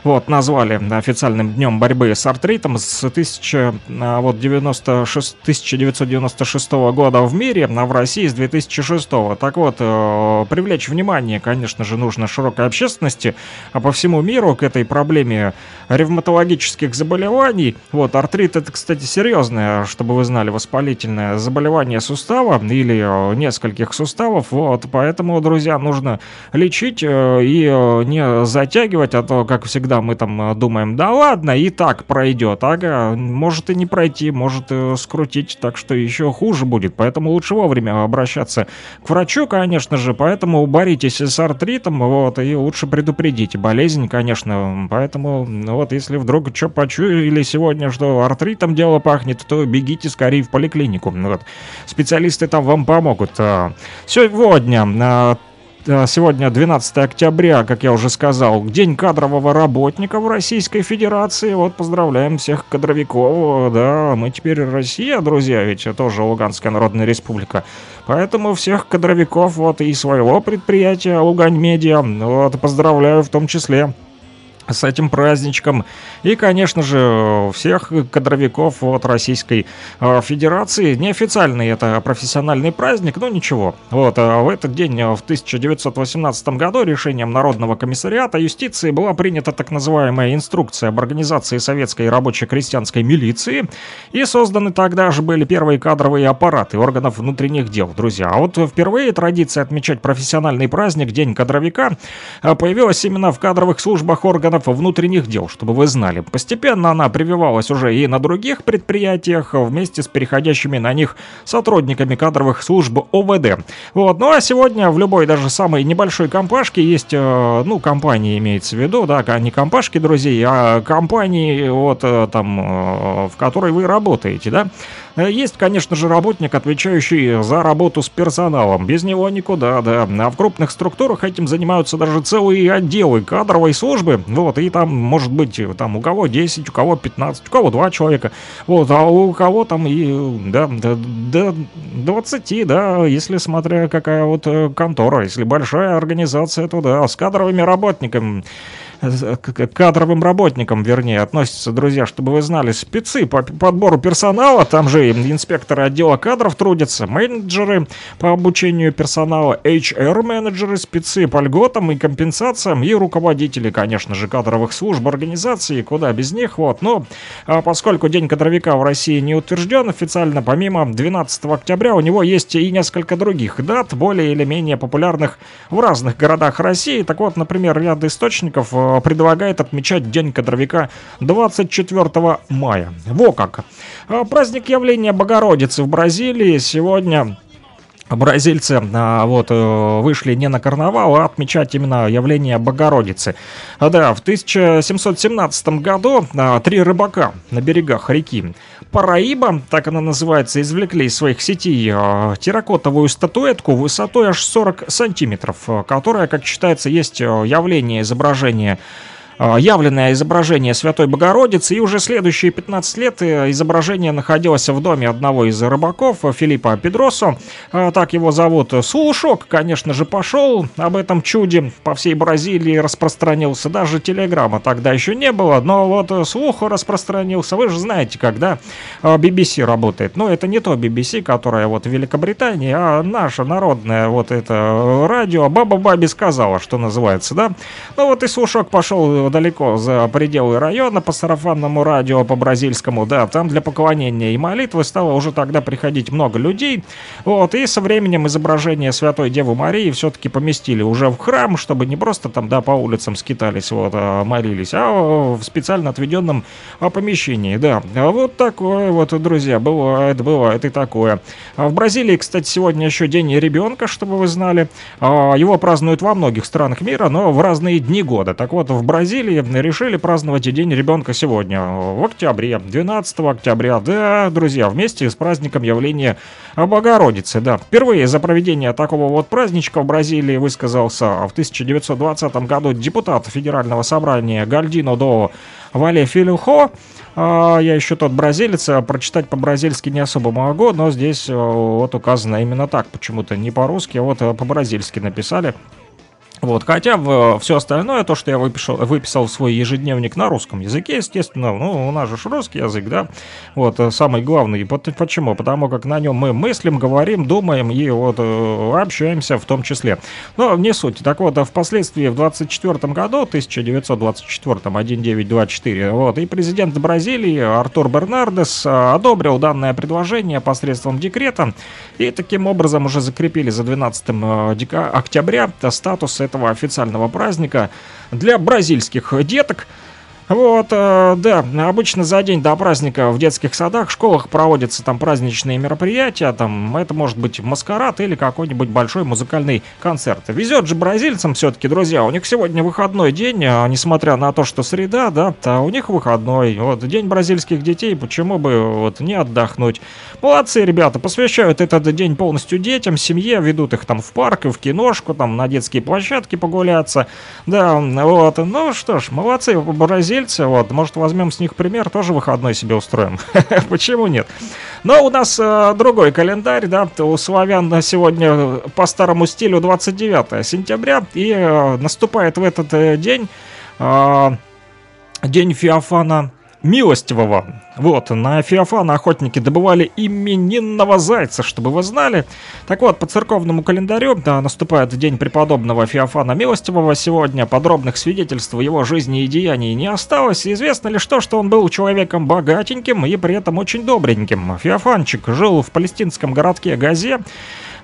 вот, назвали официальным днем борьбы с артритом с 1000, а, вот, 96, 1996 года в мире, а в России с 2006. Так вот, э, привлечь внимание, конечно же, нужно широкой общественности, а по всему миру к этой проблеме ревматологических заболеваний. Вот, артрит это, кстати, серьезное, чтобы вы знали, воспалительное заболевание сустава или э, нескольких суставов. Вот, поэтому, друзья, нужно лечить э, и не затягивать, а то, как всегда, мы там э, думаем, да ладно, и так пройдет. Ага, может и не пройти, может э, скрутить, так что еще хуже будет. Поэтому лучше вовремя обращаться к врачу, конечно же. Поэтому боритесь с артритом, вот, и лучше предупредите болезнь, конечно. Поэтому, ну, вот, если вдруг что почуяли сегодня, что артритом дело пахнет, то бегите скорее в поликлинику. Вот. Специалисты там вам помогут. А, Сегодня а, Сегодня 12 октября, как я уже сказал, День кадрового работника в Российской Федерации. Вот поздравляем всех кадровиков. Да, мы теперь Россия, друзья, ведь тоже Луганская Народная Республика. Поэтому всех кадровиков вот и своего предприятия Лугань Медиа вот поздравляю в том числе с этим праздничком. И, конечно же, всех кадровиков от Российской э, Федерации. Неофициальный это профессиональный праздник, но ничего. Вот, а в этот день, э, в 1918 году, решением Народного комиссариата юстиции была принята так называемая инструкция об организации советской рабоче-крестьянской милиции. И созданы тогда же были первые кадровые аппараты органов внутренних дел, друзья. А вот впервые традиция отмечать профессиональный праздник, День кадровика, э, появилась именно в кадровых службах органов внутренних дел, чтобы вы знали. Постепенно она прививалась уже и на других предприятиях вместе с переходящими на них сотрудниками кадровых служб ОВД. Вот. Ну а сегодня в любой даже самой небольшой компашке есть, э, ну, компании имеется в виду, да, не компашки друзей, а компании, вот э, там, э, в которой вы работаете, да. Э, Есть, конечно же, работник, отвечающий за работу с персоналом. Без него никуда, да. А в крупных структурах этим занимаются даже целые отделы кадровой службы. Вот. и там, может быть, там у кого 10, у кого 15, у кого 2 человека, вот, а у кого там и, да, до, до 20, да, если смотря какая вот э, контора, если большая организация, то да, с кадровыми работниками, к к кадровым работникам, вернее, относятся, друзья, чтобы вы знали, спецы по подбору персонала, там же инспекторы отдела кадров трудятся, менеджеры по обучению персонала, HR-менеджеры, спецы по льготам и компенсациям, и руководители, конечно же, кадровых служб организации, куда без них, вот, но а поскольку День кадровика в России не утвержден официально, помимо 12 октября у него есть и несколько других дат, более или менее популярных в разных городах России. Так вот, например, ряд источников э, предлагает отмечать День кадровика 24 мая. Во как! А, Праздник явления Богородицы в Бразилии сегодня Бразильцы а, вот, э, вышли не на карнавал, а отмечать именно явление Богородицы. Да, в 1717 году а, три рыбака на берегах реки Параиба, так она называется, извлекли из своих сетей а, терракотовую статуэтку высотой аж 40 сантиметров, которая, как считается, есть явление изображения явленное изображение Святой Богородицы, и уже следующие 15 лет э, изображение находилось в доме одного из рыбаков, э, Филиппа Педросо, так его зовут. Слушок, конечно же, пошел. Об этом чуде по всей Бразилии распространился, даже телеграмма тогда еще не было, но вот э, слух распространился, вы же знаете, когда BBC работает, но это не то BBC, которое вот в Великобритании, а наше народное вот это э, радио, Баба Баби сказала, что называется, да, ну вот и слушок пошел далеко за пределы района по сарафанному радио, по бразильскому, да, там для поклонения и молитвы стало уже тогда приходить много людей, вот, и со временем изображение Святой Девы Марии все-таки поместили уже в храм, чтобы не просто там, да, по улицам скитались, вот, а молились, а в специально отведенном а, помещении, да. А Вот такое вот, друзья, бывает, бывает и такое. В Бразилии, кстати, сегодня еще День ребенка, чтобы вы знали. Его празднуют во многих странах мира, но в разные дни года. Так вот, в Бразилии решили праздновать День ребенка сегодня, в октябре, 12 октября. Да, друзья, вместе с праздником явления Богородицы, да. Впервые за проведение такого вот праздничка в Бразилии высказался в 1920 году депутат Федерального собрания Гальдино до Вале Филюхо. А, Я еще тот бразилец, а прочитать по-бразильски не особо могу, но здесь э, вот указано именно так, почему-то не по-русски, а вот э, по-бразильски написали. Вот, хотя все остальное, то, что я выписал, выписал в свой ежедневник на русском языке, естественно, ну, у нас же русский язык, да, вот, э, самый главный. Почему? Потому как на нем мы мыслим, говорим, думаем и вот э, общаемся в том числе. Но не суть. Так вот, впоследствии в 24 году, 1924, 1924, вот, и президент Бразилии Артур Бернардес э, одобрил данное предложение посредством декрета, и таким образом уже закрепили за 12 э, дека- октября статус этого официального праздника для бразильских деток. Вот, э, да, обычно за день до праздника в детских садах, школах проводятся там праздничные мероприятия, там это может быть маскарад или какой-нибудь большой музыкальный концерт. Везет же бразильцам все-таки, друзья, у них сегодня выходной день, а несмотря на то, что среда, да, то у них выходной. Вот, день бразильских детей, почему бы вот не отдохнуть? Молодцы, ребята, посвящают этот день полностью детям, семье, ведут их там в парк в киношку, там на детские площадки погуляться. Да, вот, ну что ж, молодцы, бразильцы, вот, может возьмем с них пример, тоже выходной себе устроим. Почему нет? Но у нас э, другой календарь, да, у славян сегодня по старому стилю 29 сентября, и э, наступает в этот э, день э, день Феофана Милостивого. Вот, на Феофана охотники добывали именинного зайца, чтобы вы знали. Так вот, по церковному календарю да, наступает день преподобного Феофана Милостивого. Сегодня подробных свидетельств его жизни и деяний не осталось. Известно лишь то, что он был человеком богатеньким и при этом очень добреньким. Феофанчик жил в палестинском городке Газе.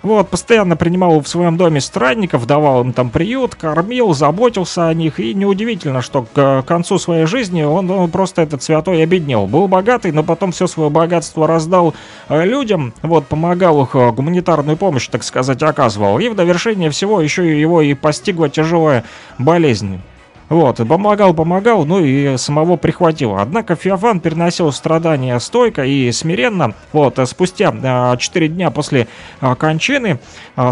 Вот, постоянно принимал в своем доме странников, давал им там приют, кормил, заботился о них. И неудивительно, что к концу своей жизни он, он просто этот святой обеднел. Был богатый, но потом все свое богатство раздал э, людям, вот, помогал их, э, гуманитарную помощь, так сказать, оказывал. И в довершение всего еще его и постигла тяжелая болезнь. Вот, помогал, помогал, ну и самого прихватило. Однако Феофан переносил страдания стойко и смиренно. Вот, а спустя а, 4 дня после а, кончины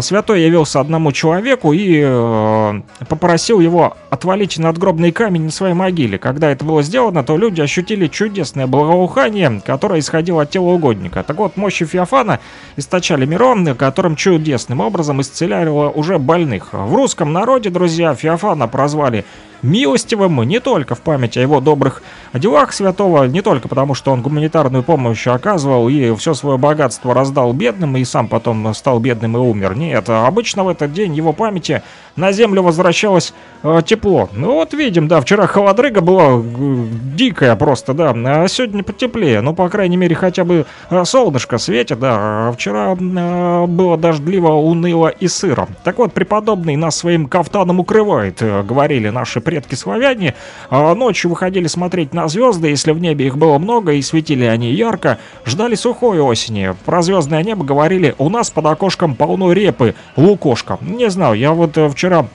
святой явился одному человеку и э, попросил его отвалить надгробный камень на своей могиле. Когда это было сделано, то люди ощутили чудесное благоухание, которое исходило от тела угодника. Так вот, мощи Феофана источали мирон, которым чудесным образом исцеляли уже больных. В русском народе, друзья, Феофана прозвали милостивым не только в память о его добрых делах святого, не только потому, что он гуманитарную помощь оказывал и все свое богатство раздал бедным, и сам потом стал бедным и умер. Нет, обычно в этот день его памяти на землю возвращалось э, тепло. Ну вот видим, да, вчера холодрыга была э, дикая просто, да, а сегодня потеплее. Ну, по крайней мере, хотя бы э, солнышко светит, да, а вчера э, было дождливо, уныло и сыро. Так вот, преподобный нас своим кафтаном укрывает, э, говорили наши предки славяне. А ночью выходили смотреть на звезды, если в небе их было много и светили они ярко, ждали сухой осени. Про звездное небо говорили, у нас под окошком полно репы, лукошка. Не знаю, я вот э, вчера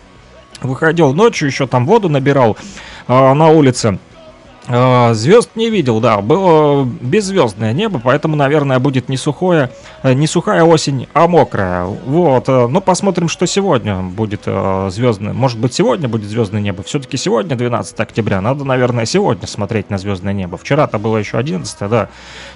выходил ночью, еще там воду набирал э, на улице. Э, Звезд не видел, да, было беззвездное небо, поэтому, наверное, будет не сухое, э, не сухая осень, а мокрая. Вот, ну посмотрим, что сегодня будет звездное. Может быть, сегодня будет звездное небо. Все-таки сегодня 12 октября, надо, наверное, сегодня смотреть на звездное небо. Вчера-то было еще 11, да,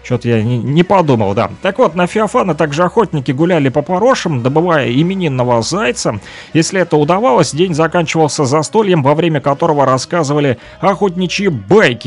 что-то я не, не подумал, да. Так вот, на Феофана также охотники гуляли по порошам, добывая именинного зайца. Если это удавалось, день заканчивался застольем, во время которого рассказывали охотничьи байки.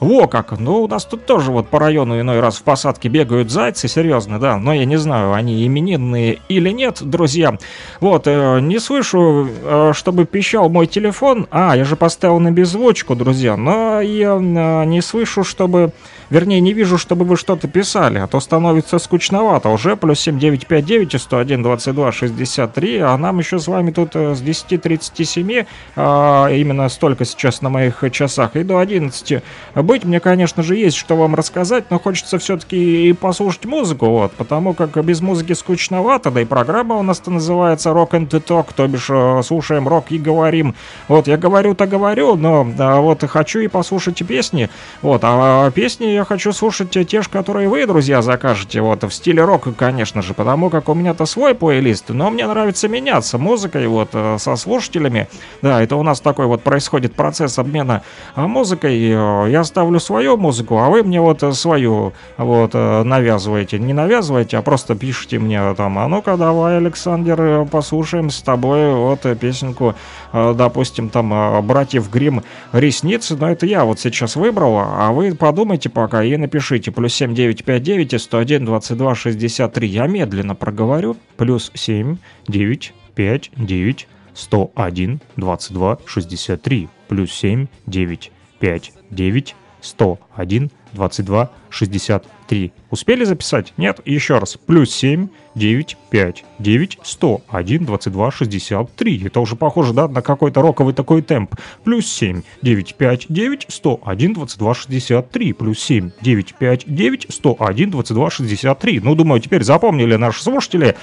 Во как! Ну, у нас тут тоже вот по району иной раз в посадке бегают зайцы, серьезно, да. Но я не знаю, они именинные или нет, друзья. Вот, э, не слышу, э, чтобы пищал мой телефон. А, я же поставил на беззвучку, друзья. Но я э, не слышу, чтобы... Вернее, не вижу, чтобы вы что-то писали, а то становится скучновато. Уже плюс 7959 и 101 22 63, а нам еще с вами тут э, с 10.37, а, именно столько сейчас на моих часах, и до 11 быть. Мне, конечно же, есть что вам рассказать, но хочется все-таки и послушать музыку, вот, потому как без музыки скучновато, да и программа у нас-то называется Rock and Talk, то бишь э, слушаем рок и говорим. Вот, я говорю-то говорю, но а, вот хочу и послушать песни, вот, а песни я хочу слушать те же, которые вы, друзья, закажете, вот, в стиле рока, конечно же, потому как у меня-то свой плейлист, но мне нравится меняться музыкой, вот, э, со слушателями, да, это у нас такой вот происходит процесс обмена а, музыкой, э, я ставлю свою музыку, а вы мне вот э, свою, вот, э, навязываете, не навязываете, а просто пишите мне там, а ну-ка, давай, Александр, э, послушаем с тобой вот э, песенку, э, допустим, там, э, «Братьев Грим ресницы», но это я вот сейчас выбрал, а вы подумайте пока и напишите плюс 7959 и 101 22 63. Я медленно проговорю. Плюс 7 9 5 9 101 22 63. Плюс 7 9 5 9 101 22 63. Успели записать? Нет? Еще раз. Плюс 7 9 5 9 101 22 63. Это уже похоже, да, на какой-то роковый такой темп. Плюс 7 9 5 9 101 22 63. Плюс 7 9 5 9 101 22 63. Ну, думаю, теперь запомнили наши слушатели.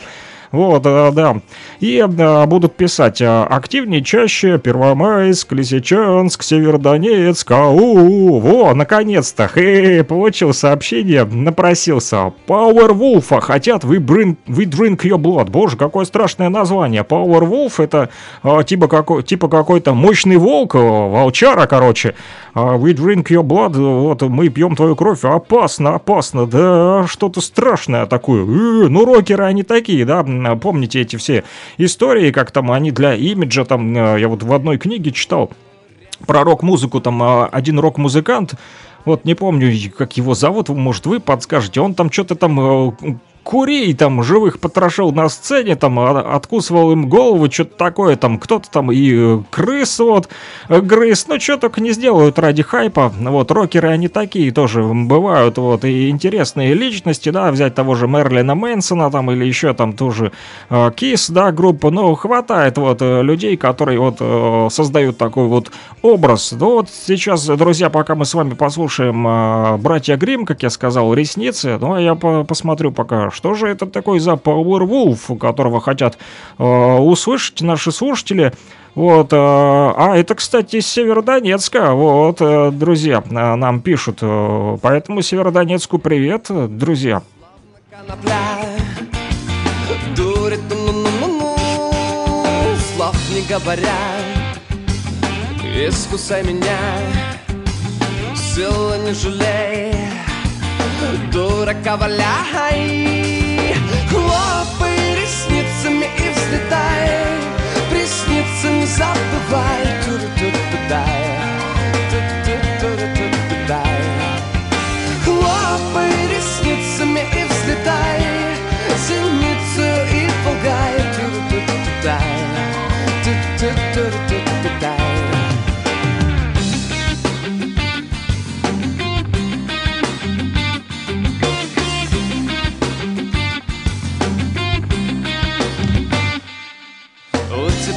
Вот, да, да. И да, будут писать а, активнее, чаще Первомайск, Лисичанск, Северодонецк, ау, во, наконец-то, хе, получил сообщение, напросился. Powerwolf, хотят we, bring, we drink your blood. Боже, какое страшное название. Powerwolf это а, типа, какой, типа какой-то мощный волк, волчара, короче. А, we drink your blood, вот мы пьем твою кровь, опасно, опасно, да, что-то страшное такое. Э, ну, рокеры они такие, да, помните эти все истории, как там они для имиджа, там, э, я вот в одной книге читал про рок-музыку, там э, один рок-музыкант, вот не помню, как его зовут, может вы подскажете, он там что-то там э, курей там живых потрошил на сцене, там а, откусывал им голову, что-то такое, там кто-то там и э, крыс вот э, грыз, ну что только не сделают ради хайпа, вот рокеры они такие тоже бывают, вот и интересные личности, да, взять того же Мерлина Мэнсона там или еще там тоже э, Кис, да, группа, ну хватает вот э, людей, которые вот э, создают такой вот образ. Ну вот сейчас, друзья, пока мы с вами послушаем э, «Братья Грим», как я сказал, «Ресницы», ну а я по посмотрю пока, что же это такой за Powerwolf, которого хотят э, услышать наши слушатели. Вот, э, а это, кстати, из Северодонецка, вот, э, друзья, э, нам пишут, поэтому Северодонецку привет, друзья. Не говоря Искусай меня, силы не жалей Дурака валяй взлетай Приснится не забывай Ту-ру-ту-ту-дай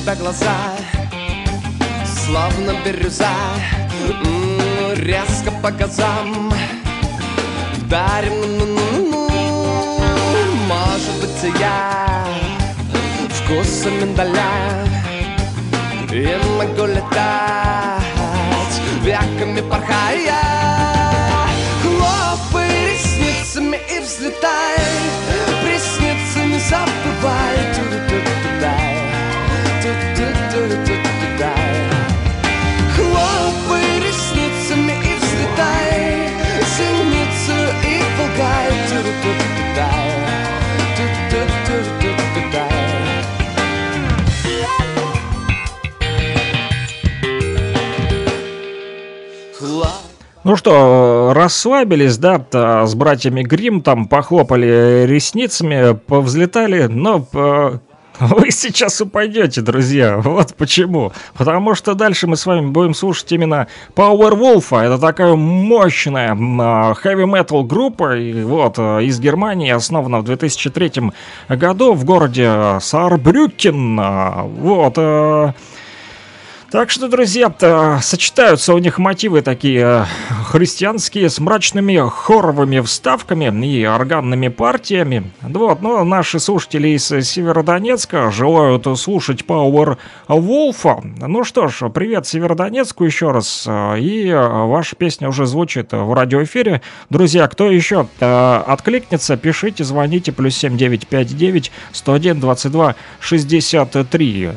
тебя глаза Словно бирюза Резко по газам Вдарим ну-ну-ну-ну Может быть я Вкуса миндаля И могу летать Веками порхая Хлопай ресницами и взлетай Ну что, расслабились, да, с братьями Грим, там похлопали ресницами, повзлетали, но э, вы сейчас упадете, друзья. Вот почему. Потому что дальше мы с вами будем слушать именно Powerwolf. Это такая мощная а, heavy-metal группа, и вот, э, из Германии, основана в 2003 году в городе Саарбрюкен. А, Вот, э, так что, друзья, сочетаются у них мотивы такие э, христианские с мрачными хоровыми вставками и органными партиями. Вот, но наши слушатели из Северодонецка желают слушать Power Wolf. Ну что ж, привет Северодонецку еще раз. И ваша песня уже звучит в радиоэфире. Друзья, кто еще э, откликнется, пишите, звоните, плюс 7959 101 22 63.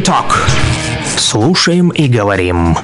And Talk. Слушаем и говорим.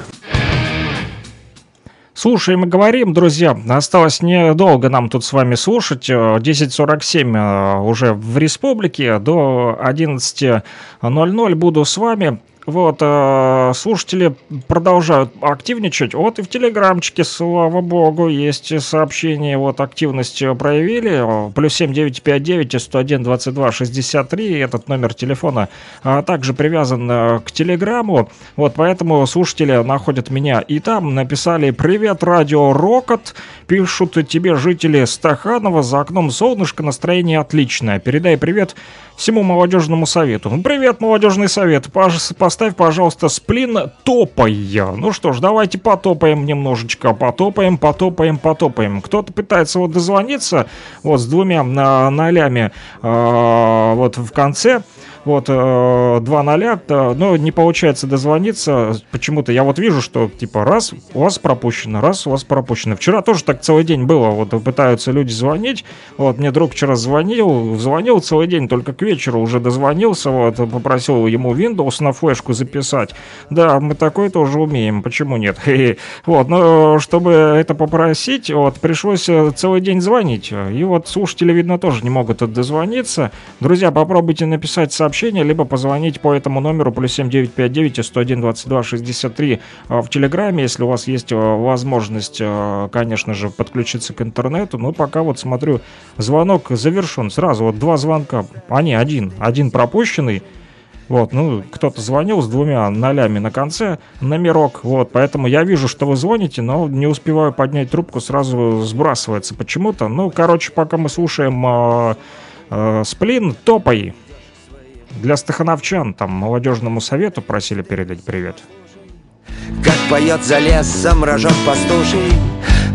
Слушаем и говорим, друзья. Осталось недолго нам тут с вами слушать. Э, 10.47 э, уже в республике. До 11.00 буду с вами. Вот, э, слушатели продолжают активничать. Вот и в Телеграмчике, слава богу, есть сообщения, вот активность проявили. Плюс 7959 101 22 63, этот номер телефона а, также привязан э, к Телеграму. Вот, поэтому слушатели находят меня и там. Написали «Привет, радио Рокот». Пишут тебе жители Стаханова, за окном солнышко, настроение отличное. Передай привет всему молодежному совету. Ну, привет, молодежный совет. Пож- Поставь, пожалуйста, сплин топая. Ну что ж, давайте потопаем немножечко. Потопаем, потопаем, потопаем. Кто-то пытается вот дозвониться вот с двумя на- нолями э, вот в конце. Вот, э, два ноля, да, но не получается дозвониться. Почему-то я вот вижу, что типа раз у вас пропущено, раз у вас пропущено. Вчера тоже так целый день было. Вот пытаются люди звонить. Вот мне друг вчера звонил, звонил целый день, только к вечеру уже дозвонился. Вот попросил ему Windows на флешку записать. Да, мы такое тоже умеем. Почему нет? Вот, но чтобы это попросить, вот пришлось э, целый день звонить. И вот слушатели, видно, тоже не могут дозвониться. Друзья, попробуйте написать сообщение, либо позвонить по этому номеру плюс 7959 101 22 63 а, в Телеграме, если у вас есть а, возможность, а, конечно же, подключиться к интернету. Ну, пока вот смотрю, звонок завершен. Сразу вот два звонка, а не один, один пропущенный. Вот, ну, кто-то звонил с двумя нолями на конце, номерок, вот, поэтому я вижу, что вы звоните, но не успеваю поднять трубку, сразу сбрасывается почему-то. Ну, короче, пока мы слушаем э, э, сплин, топай. Для стахановчан, там, молодежному совету просили передать привет. Как поет за лесом рожок пастуший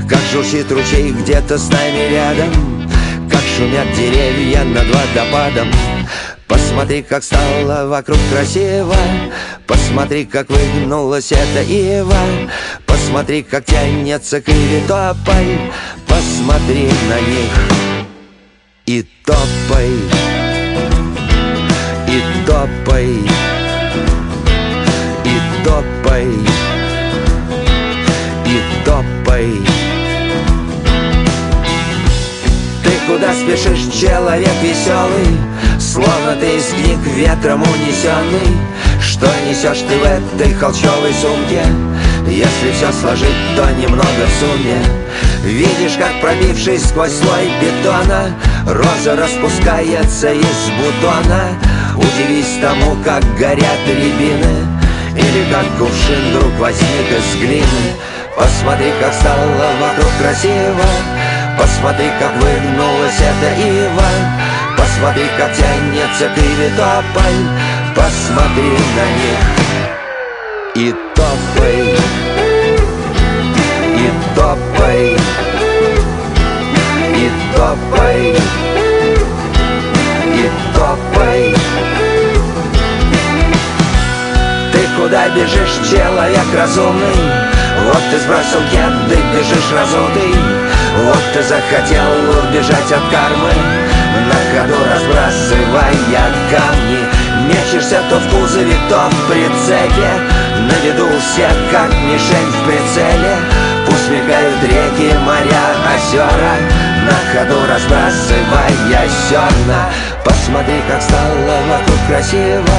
Как журчит ручей где-то с нами рядом Как шумят деревья над водопадом Посмотри, как стало вокруг красиво Посмотри, как выгнулась эта ива Посмотри, как тянется к иве тополь Посмотри на них и топай топай и топай, и топай. Ты куда спешишь, человек веселый, Словно ты из книг ветром унесенный, Что несешь ты в этой холщовой сумке? Если все сложить, то немного в сумме. Видишь, как пробившись сквозь слой бетона Роза распускается из бутона. Удивись тому, как горят рябины Или как кувшин вдруг возник из глины. Посмотри, как стало вокруг красиво Посмотри, как выгнулась эта ива. Посмотри, как тянется к иве тополь Посмотри на них. И топай. И топай. И топай. И топай. Ты куда бежишь, человек разумный? Вот ты сбросил кеды, бежишь разутый. Вот ты захотел убежать от кармы. На ходу разбрасывая камни Мечешься то в кузове, то в прицепе На виду всех, как мишень в прицеле. Пусть мигают реки, моря, озера. На ходу разбрасывая зерна. Посмотри, как стало вокруг красиво.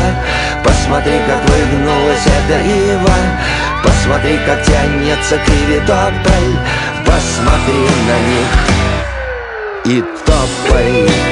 Посмотри, как выгнулась эта ива Посмотри, как тянется к иве тополь Посмотри на них и топай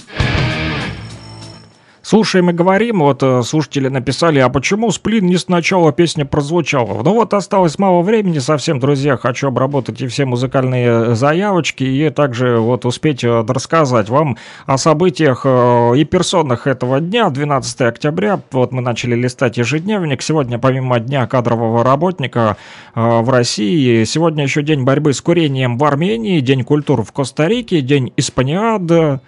Слушаем и говорим, вот э, слушатели написали, а почему сплин не сначала песня прозвучала? Ну вот осталось мало времени совсем, друзья, хочу обработать и все музыкальные заявочки, и также вот успеть э, рассказать вам о событиях э, и персонах этого дня, 12 октября, вот мы начали листать ежедневник, сегодня помимо Дня кадрового работника э, в России, сегодня еще День борьбы с курением в Армении, День культуры в Коста-Рике, День Испаниада,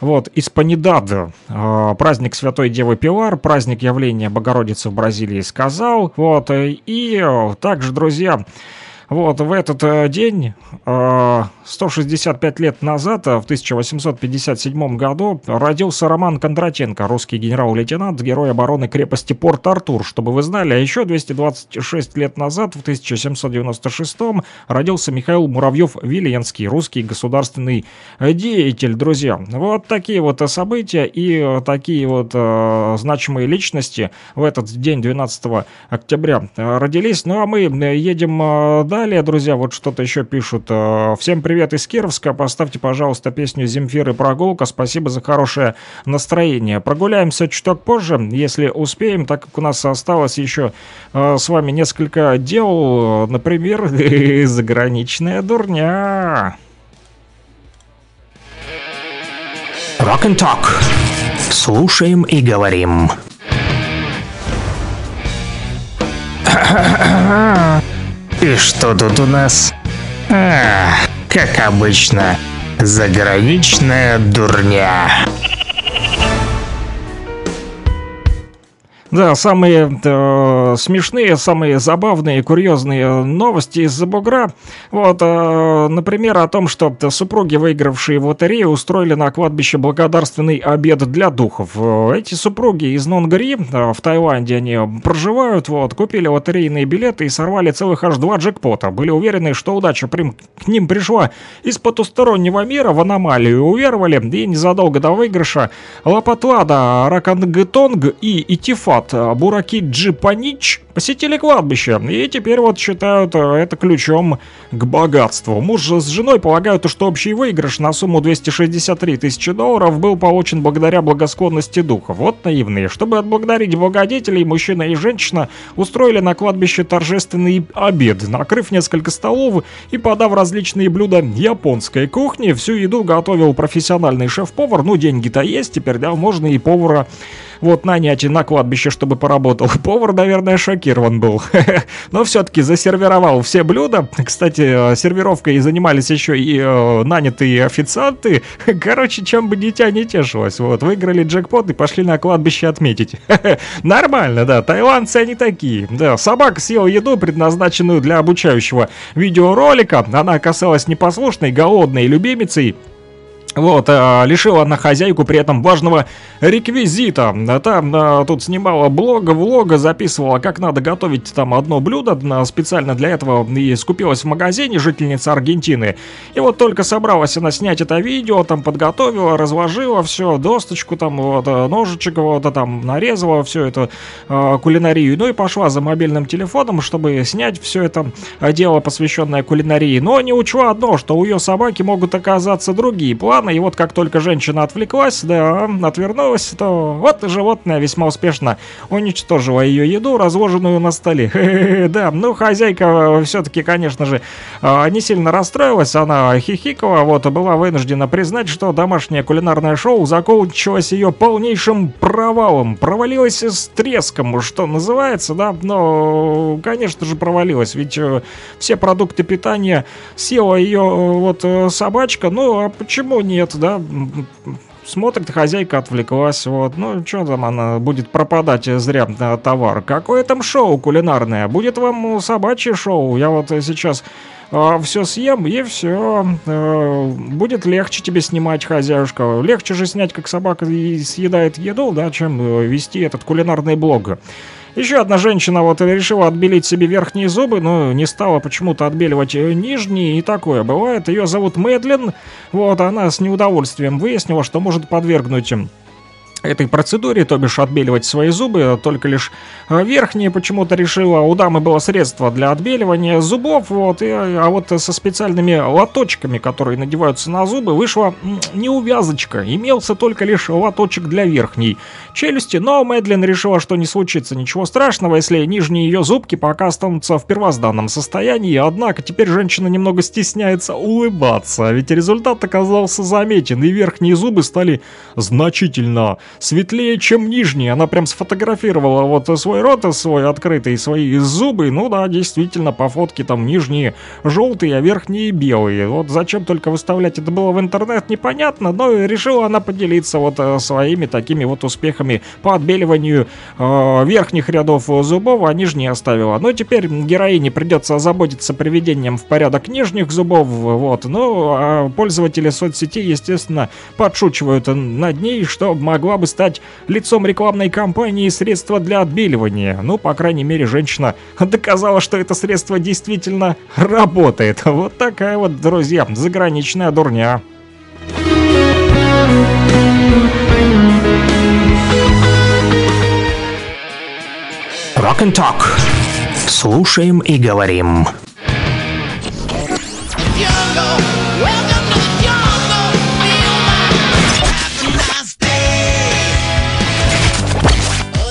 вот, Испанидад, э, праздник Святой Девы Пилар, праздник явления Богородицы в Бразилии сказал, вот, э, и э, также, друзья, вот, в этот э, день, э, 165 лет назад, э, в 1857 году, родился Роман Кондратенко, русский генерал-лейтенант, герой обороны крепости Порт-Артур, чтобы вы знали. А еще 226 лет назад, в 1796 родился Михаил Муравьев-Виленский, русский государственный э, деятель, друзья. Вот такие вот э, события и э, такие вот э, значимые личности в этот день, 12 октября, э, родились. Ну а мы э, едем э, далее, друзья, вот что-то еще пишут. Э, Всем привет из Кировска, поставьте, пожалуйста, песню Земфиры «Прогулка», спасибо за хорошее настроение. Прогуляемся чуток позже, если успеем, так как у нас осталось еще э, с вами несколько дел, например, заграничная дурня. Rock and Talk. Слушаем и говорим. И что тут у нас? А, как обычно, заграничная дурня. Да, самые э, смешные, самые забавные, курьезные новости из-за бугра. Вот, э, например, о том, что супруги, выигравшие в лотерею, устроили на кладбище благодарственный обед для духов. Э, Эти супруги из Нонгри, э, в Таиланде они проживают, вот, купили лотерейные билеты и сорвали целых аж два джекпота. Были уверены, что удача прям к ним пришла из потустороннего мира в аномалию. Уверовали, и незадолго до выигрыша Лапатлада, Ракангетонг и Итифат Бураки Джипанич посетили кладбище, и теперь вот считают э, это ключом к богатству. Муж с женой полагают, что общий выигрыш на сумму 263 тысячи долларов был получен благодаря благосклонности духа. Вот наивные. Чтобы отблагодарить благодетелей, мужчина и женщина устроили на кладбище торжественный обед, накрыв несколько столов и подав различные блюда японской кухни. Всю еду готовил профессиональный шеф-повар. Ну, деньги-то есть, теперь, да, можно и повара вот нанять на кладбище, чтобы поработал. Повар, наверное, шокирован был. Но все-таки засервировал все блюда. Кстати, э, сервировкой занимались еще и э, нанятые официанты. Короче, чем бы дитя не тешилось. Вот, выиграли джекпот и пошли на кладбище отметить. Нормально, да, тайландцы они такие. Да, собака съела еду, предназначенную для обучающего видеоролика. Она оказалась непослушной, голодной любимицей. Вот, а, лишила она хозяйку при этом важного реквизита. Там а, тут снимала блога, влога, записывала, как надо готовить там одно блюдо специально для этого и скупилась в магазине жительница Аргентины. И вот только собралась она снять это видео, там подготовила, разложила все, досточку там, вот, а, ножичек вот, там нарезала все это а, кулинарию. Ну и пошла за мобильным телефоном, чтобы снять все это дело, посвященное кулинарии. Но не учла одно, что у ее собаки могут оказаться другие планы. И вот как только женщина отвлеклась, да, отвернулась, то вот животное весьма успешно уничтожило ее еду, разложенную на столе. Да, ну хозяйка все-таки, конечно же, а, не сильно расстроилась, она хихикала, вот, была вынуждена признать, что домашнее кулинарное шоу закончилось ее полнейшим провалом. Провалилось с треском, что называется, да, но, конечно же, провалилась, ведь э, все продукты питания съела ее э, вот э, собачка, ну, а почему нет, да, Смотрит, хозяйка отвлеклась, вот, ну, что там она будет пропадать зря э, товар. Какое там шоу кулинарное? Будет вам собачье шоу? Я вот сейчас все съем и все. будет легче тебе снимать, хозяюшка. Легче же снять, как собака съедает еду, да, чем э, вести этот кулинарный блог. Еще одна женщина вот решила отбелить себе верхние зубы, но не стала почему-то отбеливать э, нижние, и такое бывает. Ее зовут Мэдлин, вот, она с неудовольствием выяснила, что может подвергнуть этой процедуре, то бишь отбеливать свои зубы, только лишь э, верхние почему-то решила. У дамы было средство для отбеливания зубов, вот, и, а вот со специальными лоточками, которые надеваются на зубы, вышла неувязочка. Имелся только лишь лоточек для верхней челюсти, но Мэдлин решила, что не случится ничего страшного, если нижние ее зубки пока останутся в первозданном состоянии, однако теперь женщина немного стесняется улыбаться, ведь результат оказался заметен, и верхние зубы стали значительно светлее, чем нижние. Она прям сфотографировала вот свой рот, свой открытый, свои зубы. Ну да, действительно, по фотке там нижние желтые, а верхние белые. Вот зачем только выставлять это было в интернет, непонятно, но решила она поделиться вот э, своими такими вот успехами по отбеливанию э, верхних рядов зубов, а нижние оставила. Но теперь героине придется озаботиться приведением в порядок нижних зубов, вот. Ну, а пользователи соцсетей, естественно, подшучивают над ней, что могла бы стать лицом рекламной кампании средства для отбеливания. Ну, по крайней мере, женщина доказала, что это средство действительно работает. Вот такая вот, друзья, заграничная дурня. Rock and Talk. Слушаем и говорим.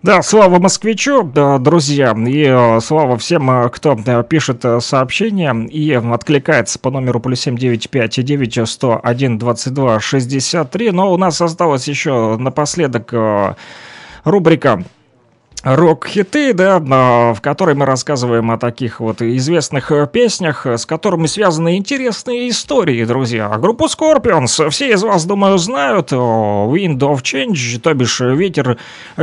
Да, слава москвичу, да, друзья, и э, слава всем, э, кто э, пишет э, сообщения и откликается по номеру плюс 7959 101 22 63. Но у нас осталось еще напоследок э, рубрика рок-хиты, да, а, в которой мы рассказываем о таких вот известных э, песнях, с которыми связаны интересные истории, друзья. Группу Scorpions все из вас, думаю, знают. Wind of Change, то бишь «Ветер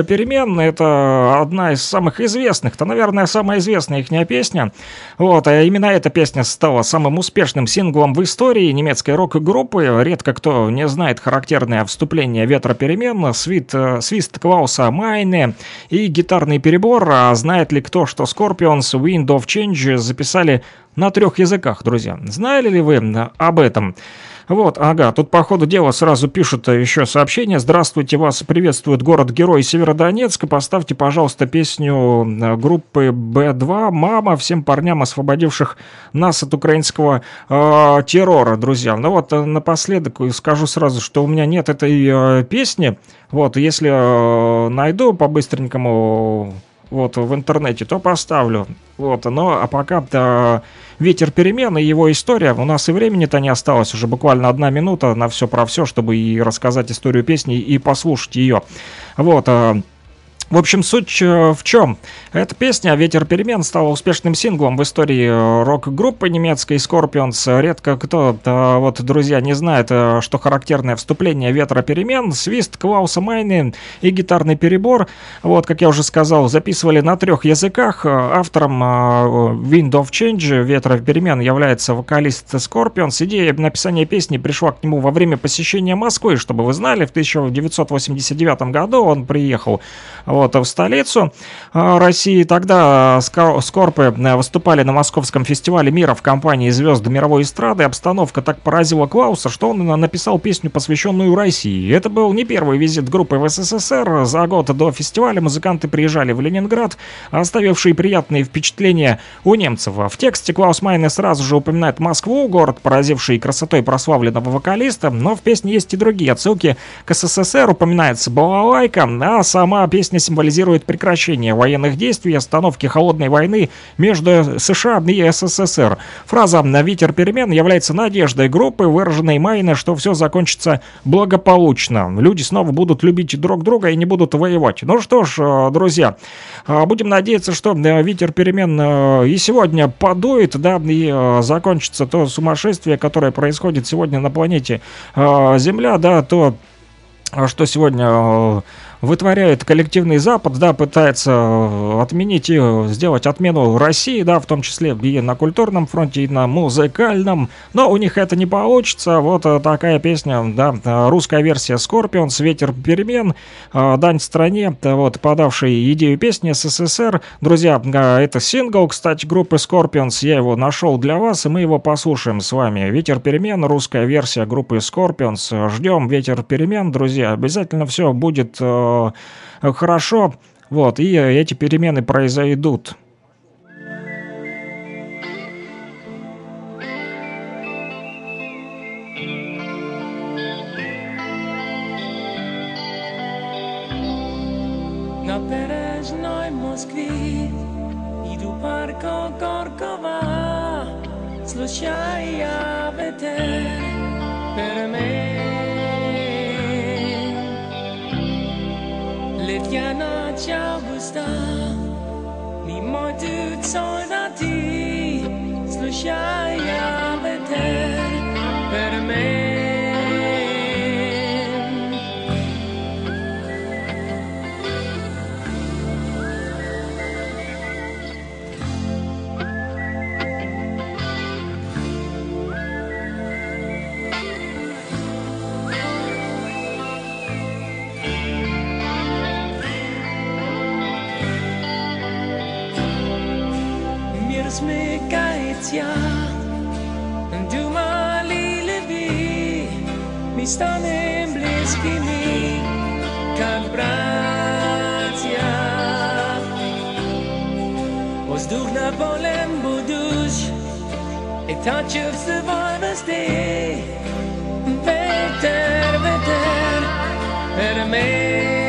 перемен», это одна из самых известных, то, наверное, самая известная их песня. Вот, а именно эта песня стала самым успешным синглом в истории немецкой рок-группы. Редко кто не знает характерное вступление «Ветра перемен», свит, э, свист Клауса Майне и гитарный перебор, а знает ли кто, что Scorpions Wind of Change записали на трех языках, друзья? Знали ли вы об этом? Вот, ага, тут по ходу дела сразу пишут еще сообщение. Здравствуйте, вас приветствует город-герой Северодонецк. Поставьте, пожалуйста, песню э, группы Б2 «Мама» всем парням, освободивших нас от украинского э, террора, друзья. Ну вот, э, напоследок скажу сразу, что у меня нет этой э, песни. Вот, если э, найду по-быстренькому вот в интернете, то поставлю. Вот, но а пока-то ветер перемен и его история. У нас и времени-то не осталось, уже буквально одна минута на все про все, чтобы и рассказать историю песни и послушать ее. Вот. В общем, суть э, в чем? Эта песня «Ветер перемен» стала успешным синглом в истории э, рок-группы немецкой Scorpions. Редко кто, э, вот, друзья, не знает, что характерное вступление «Ветра перемен», свист Клауса Майны и гитарный перебор, вот, как я уже сказал, записывали на трех языках. Автором «Wind of Change» «Ветра перемен» является вокалист Scorpions. Идея написания песни пришла к нему во время посещения Москвы, чтобы вы знали, в 1989 году он приехал вот, в столицу э, России. Тогда Ска- Скорпы э, выступали на Московском фестивале мира в компании звезд мировой эстрады. Обстановка так поразила Клауса, что он на- написал песню, посвященную России. Это был не первый визит группы в СССР. За год до фестиваля музыканты приезжали в Ленинград, оставившие приятные впечатления у немцев. В тексте Клаус Майне сразу же упоминает Москву, город, поразивший красотой прославленного вокалиста, но в песне есть и другие отсылки к СССР, упоминается балалайка, а сама песня символизирует прекращение военных действий и остановки холодной войны между США и СССР. Фраза «на ветер перемен» является надеждой группы, выраженной Майне, что все закончится благополучно. Люди снова будут любить друг друга и не будут воевать. Ну что ж, э, друзья, э, будем надеяться, что э, ветер перемен и сегодня подует, да, и закончится то сумасшествие, которое происходит сегодня на планете Земля, да, то, что сегодня вытворяет коллективный Запад, да, пытается э, отменить и э, сделать отмену России, да, в том числе и на культурном фронте, и на музыкальном, но у них это не получится. Вот э, такая песня, да, русская версия Scorpions, «Ветер перемен», дань стране, вот, подавший идею песни СССР. Друзья, это сингл, кстати, группы Scorpions, я его нашел для вас, и мы его послушаем с вами. «Ветер перемен», русская версия группы Scorpions. Ждем «Ветер перемен», друзья, обязательно все будет э, хорошо, вот, и э, эти перемены произойдут. Perežnoj Moskvi Idu parko Gorkova Slušaj ja ветер перемен Летя ночь августа Мимо идут солдаты Слушай я ветер перемен късмекаеця, дума ли леви, ми станем близкими, как братя. Въздухна полем будуш, е тачев се върнасте, ветер, ветер, ермей.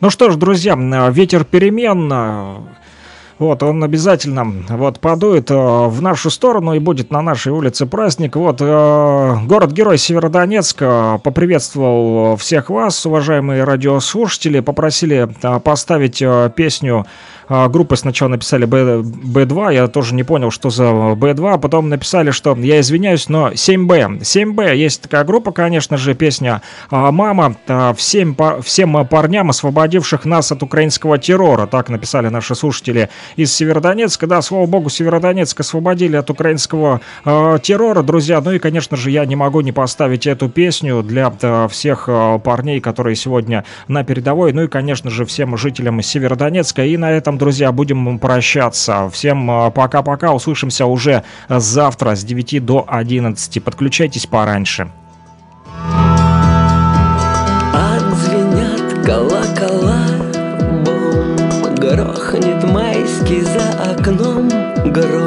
Ну что ж, друзья, ветер перемен, э, вот, он обязательно вот подует э, в нашу сторону и будет на нашей улице праздник. Вот, э, город-герой Северодонецк э, поприветствовал всех вас, уважаемые радиослушатели, попросили поставить песню группы сначала написали B, B2, я тоже не понял, что за B2, а потом написали, что я извиняюсь, но 7B. 7B, есть такая группа, конечно же, песня «Мама» всем, всем парням, освободивших нас от украинского террора, так написали наши слушатели из Северодонецка. Да, слава богу, Северодонецк освободили от украинского э, террора, друзья. Ну и, конечно же, я не могу не поставить эту песню для э, всех э, парней, которые сегодня на передовой. Ну и, конечно же, всем жителям Северодонецка. И на этом, друзья, будем прощаться. Всем э, пока-пока. Услышимся уже завтра с 9 до 11. Подключайтесь пораньше. Отзвенят колокола, майский за окном гром.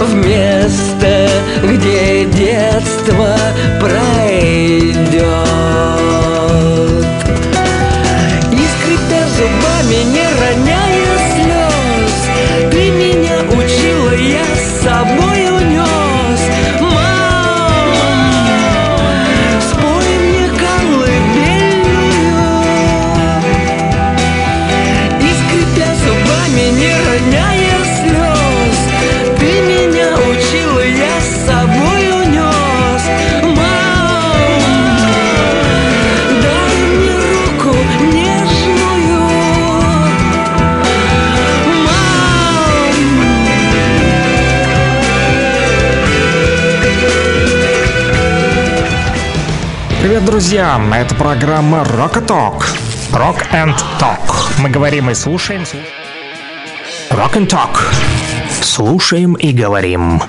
В место, где детство друзья! Это программа Rock and Talk. Rock and Talk. Мы говорим и слушаем. Rock and Talk. Слушаем и говорим.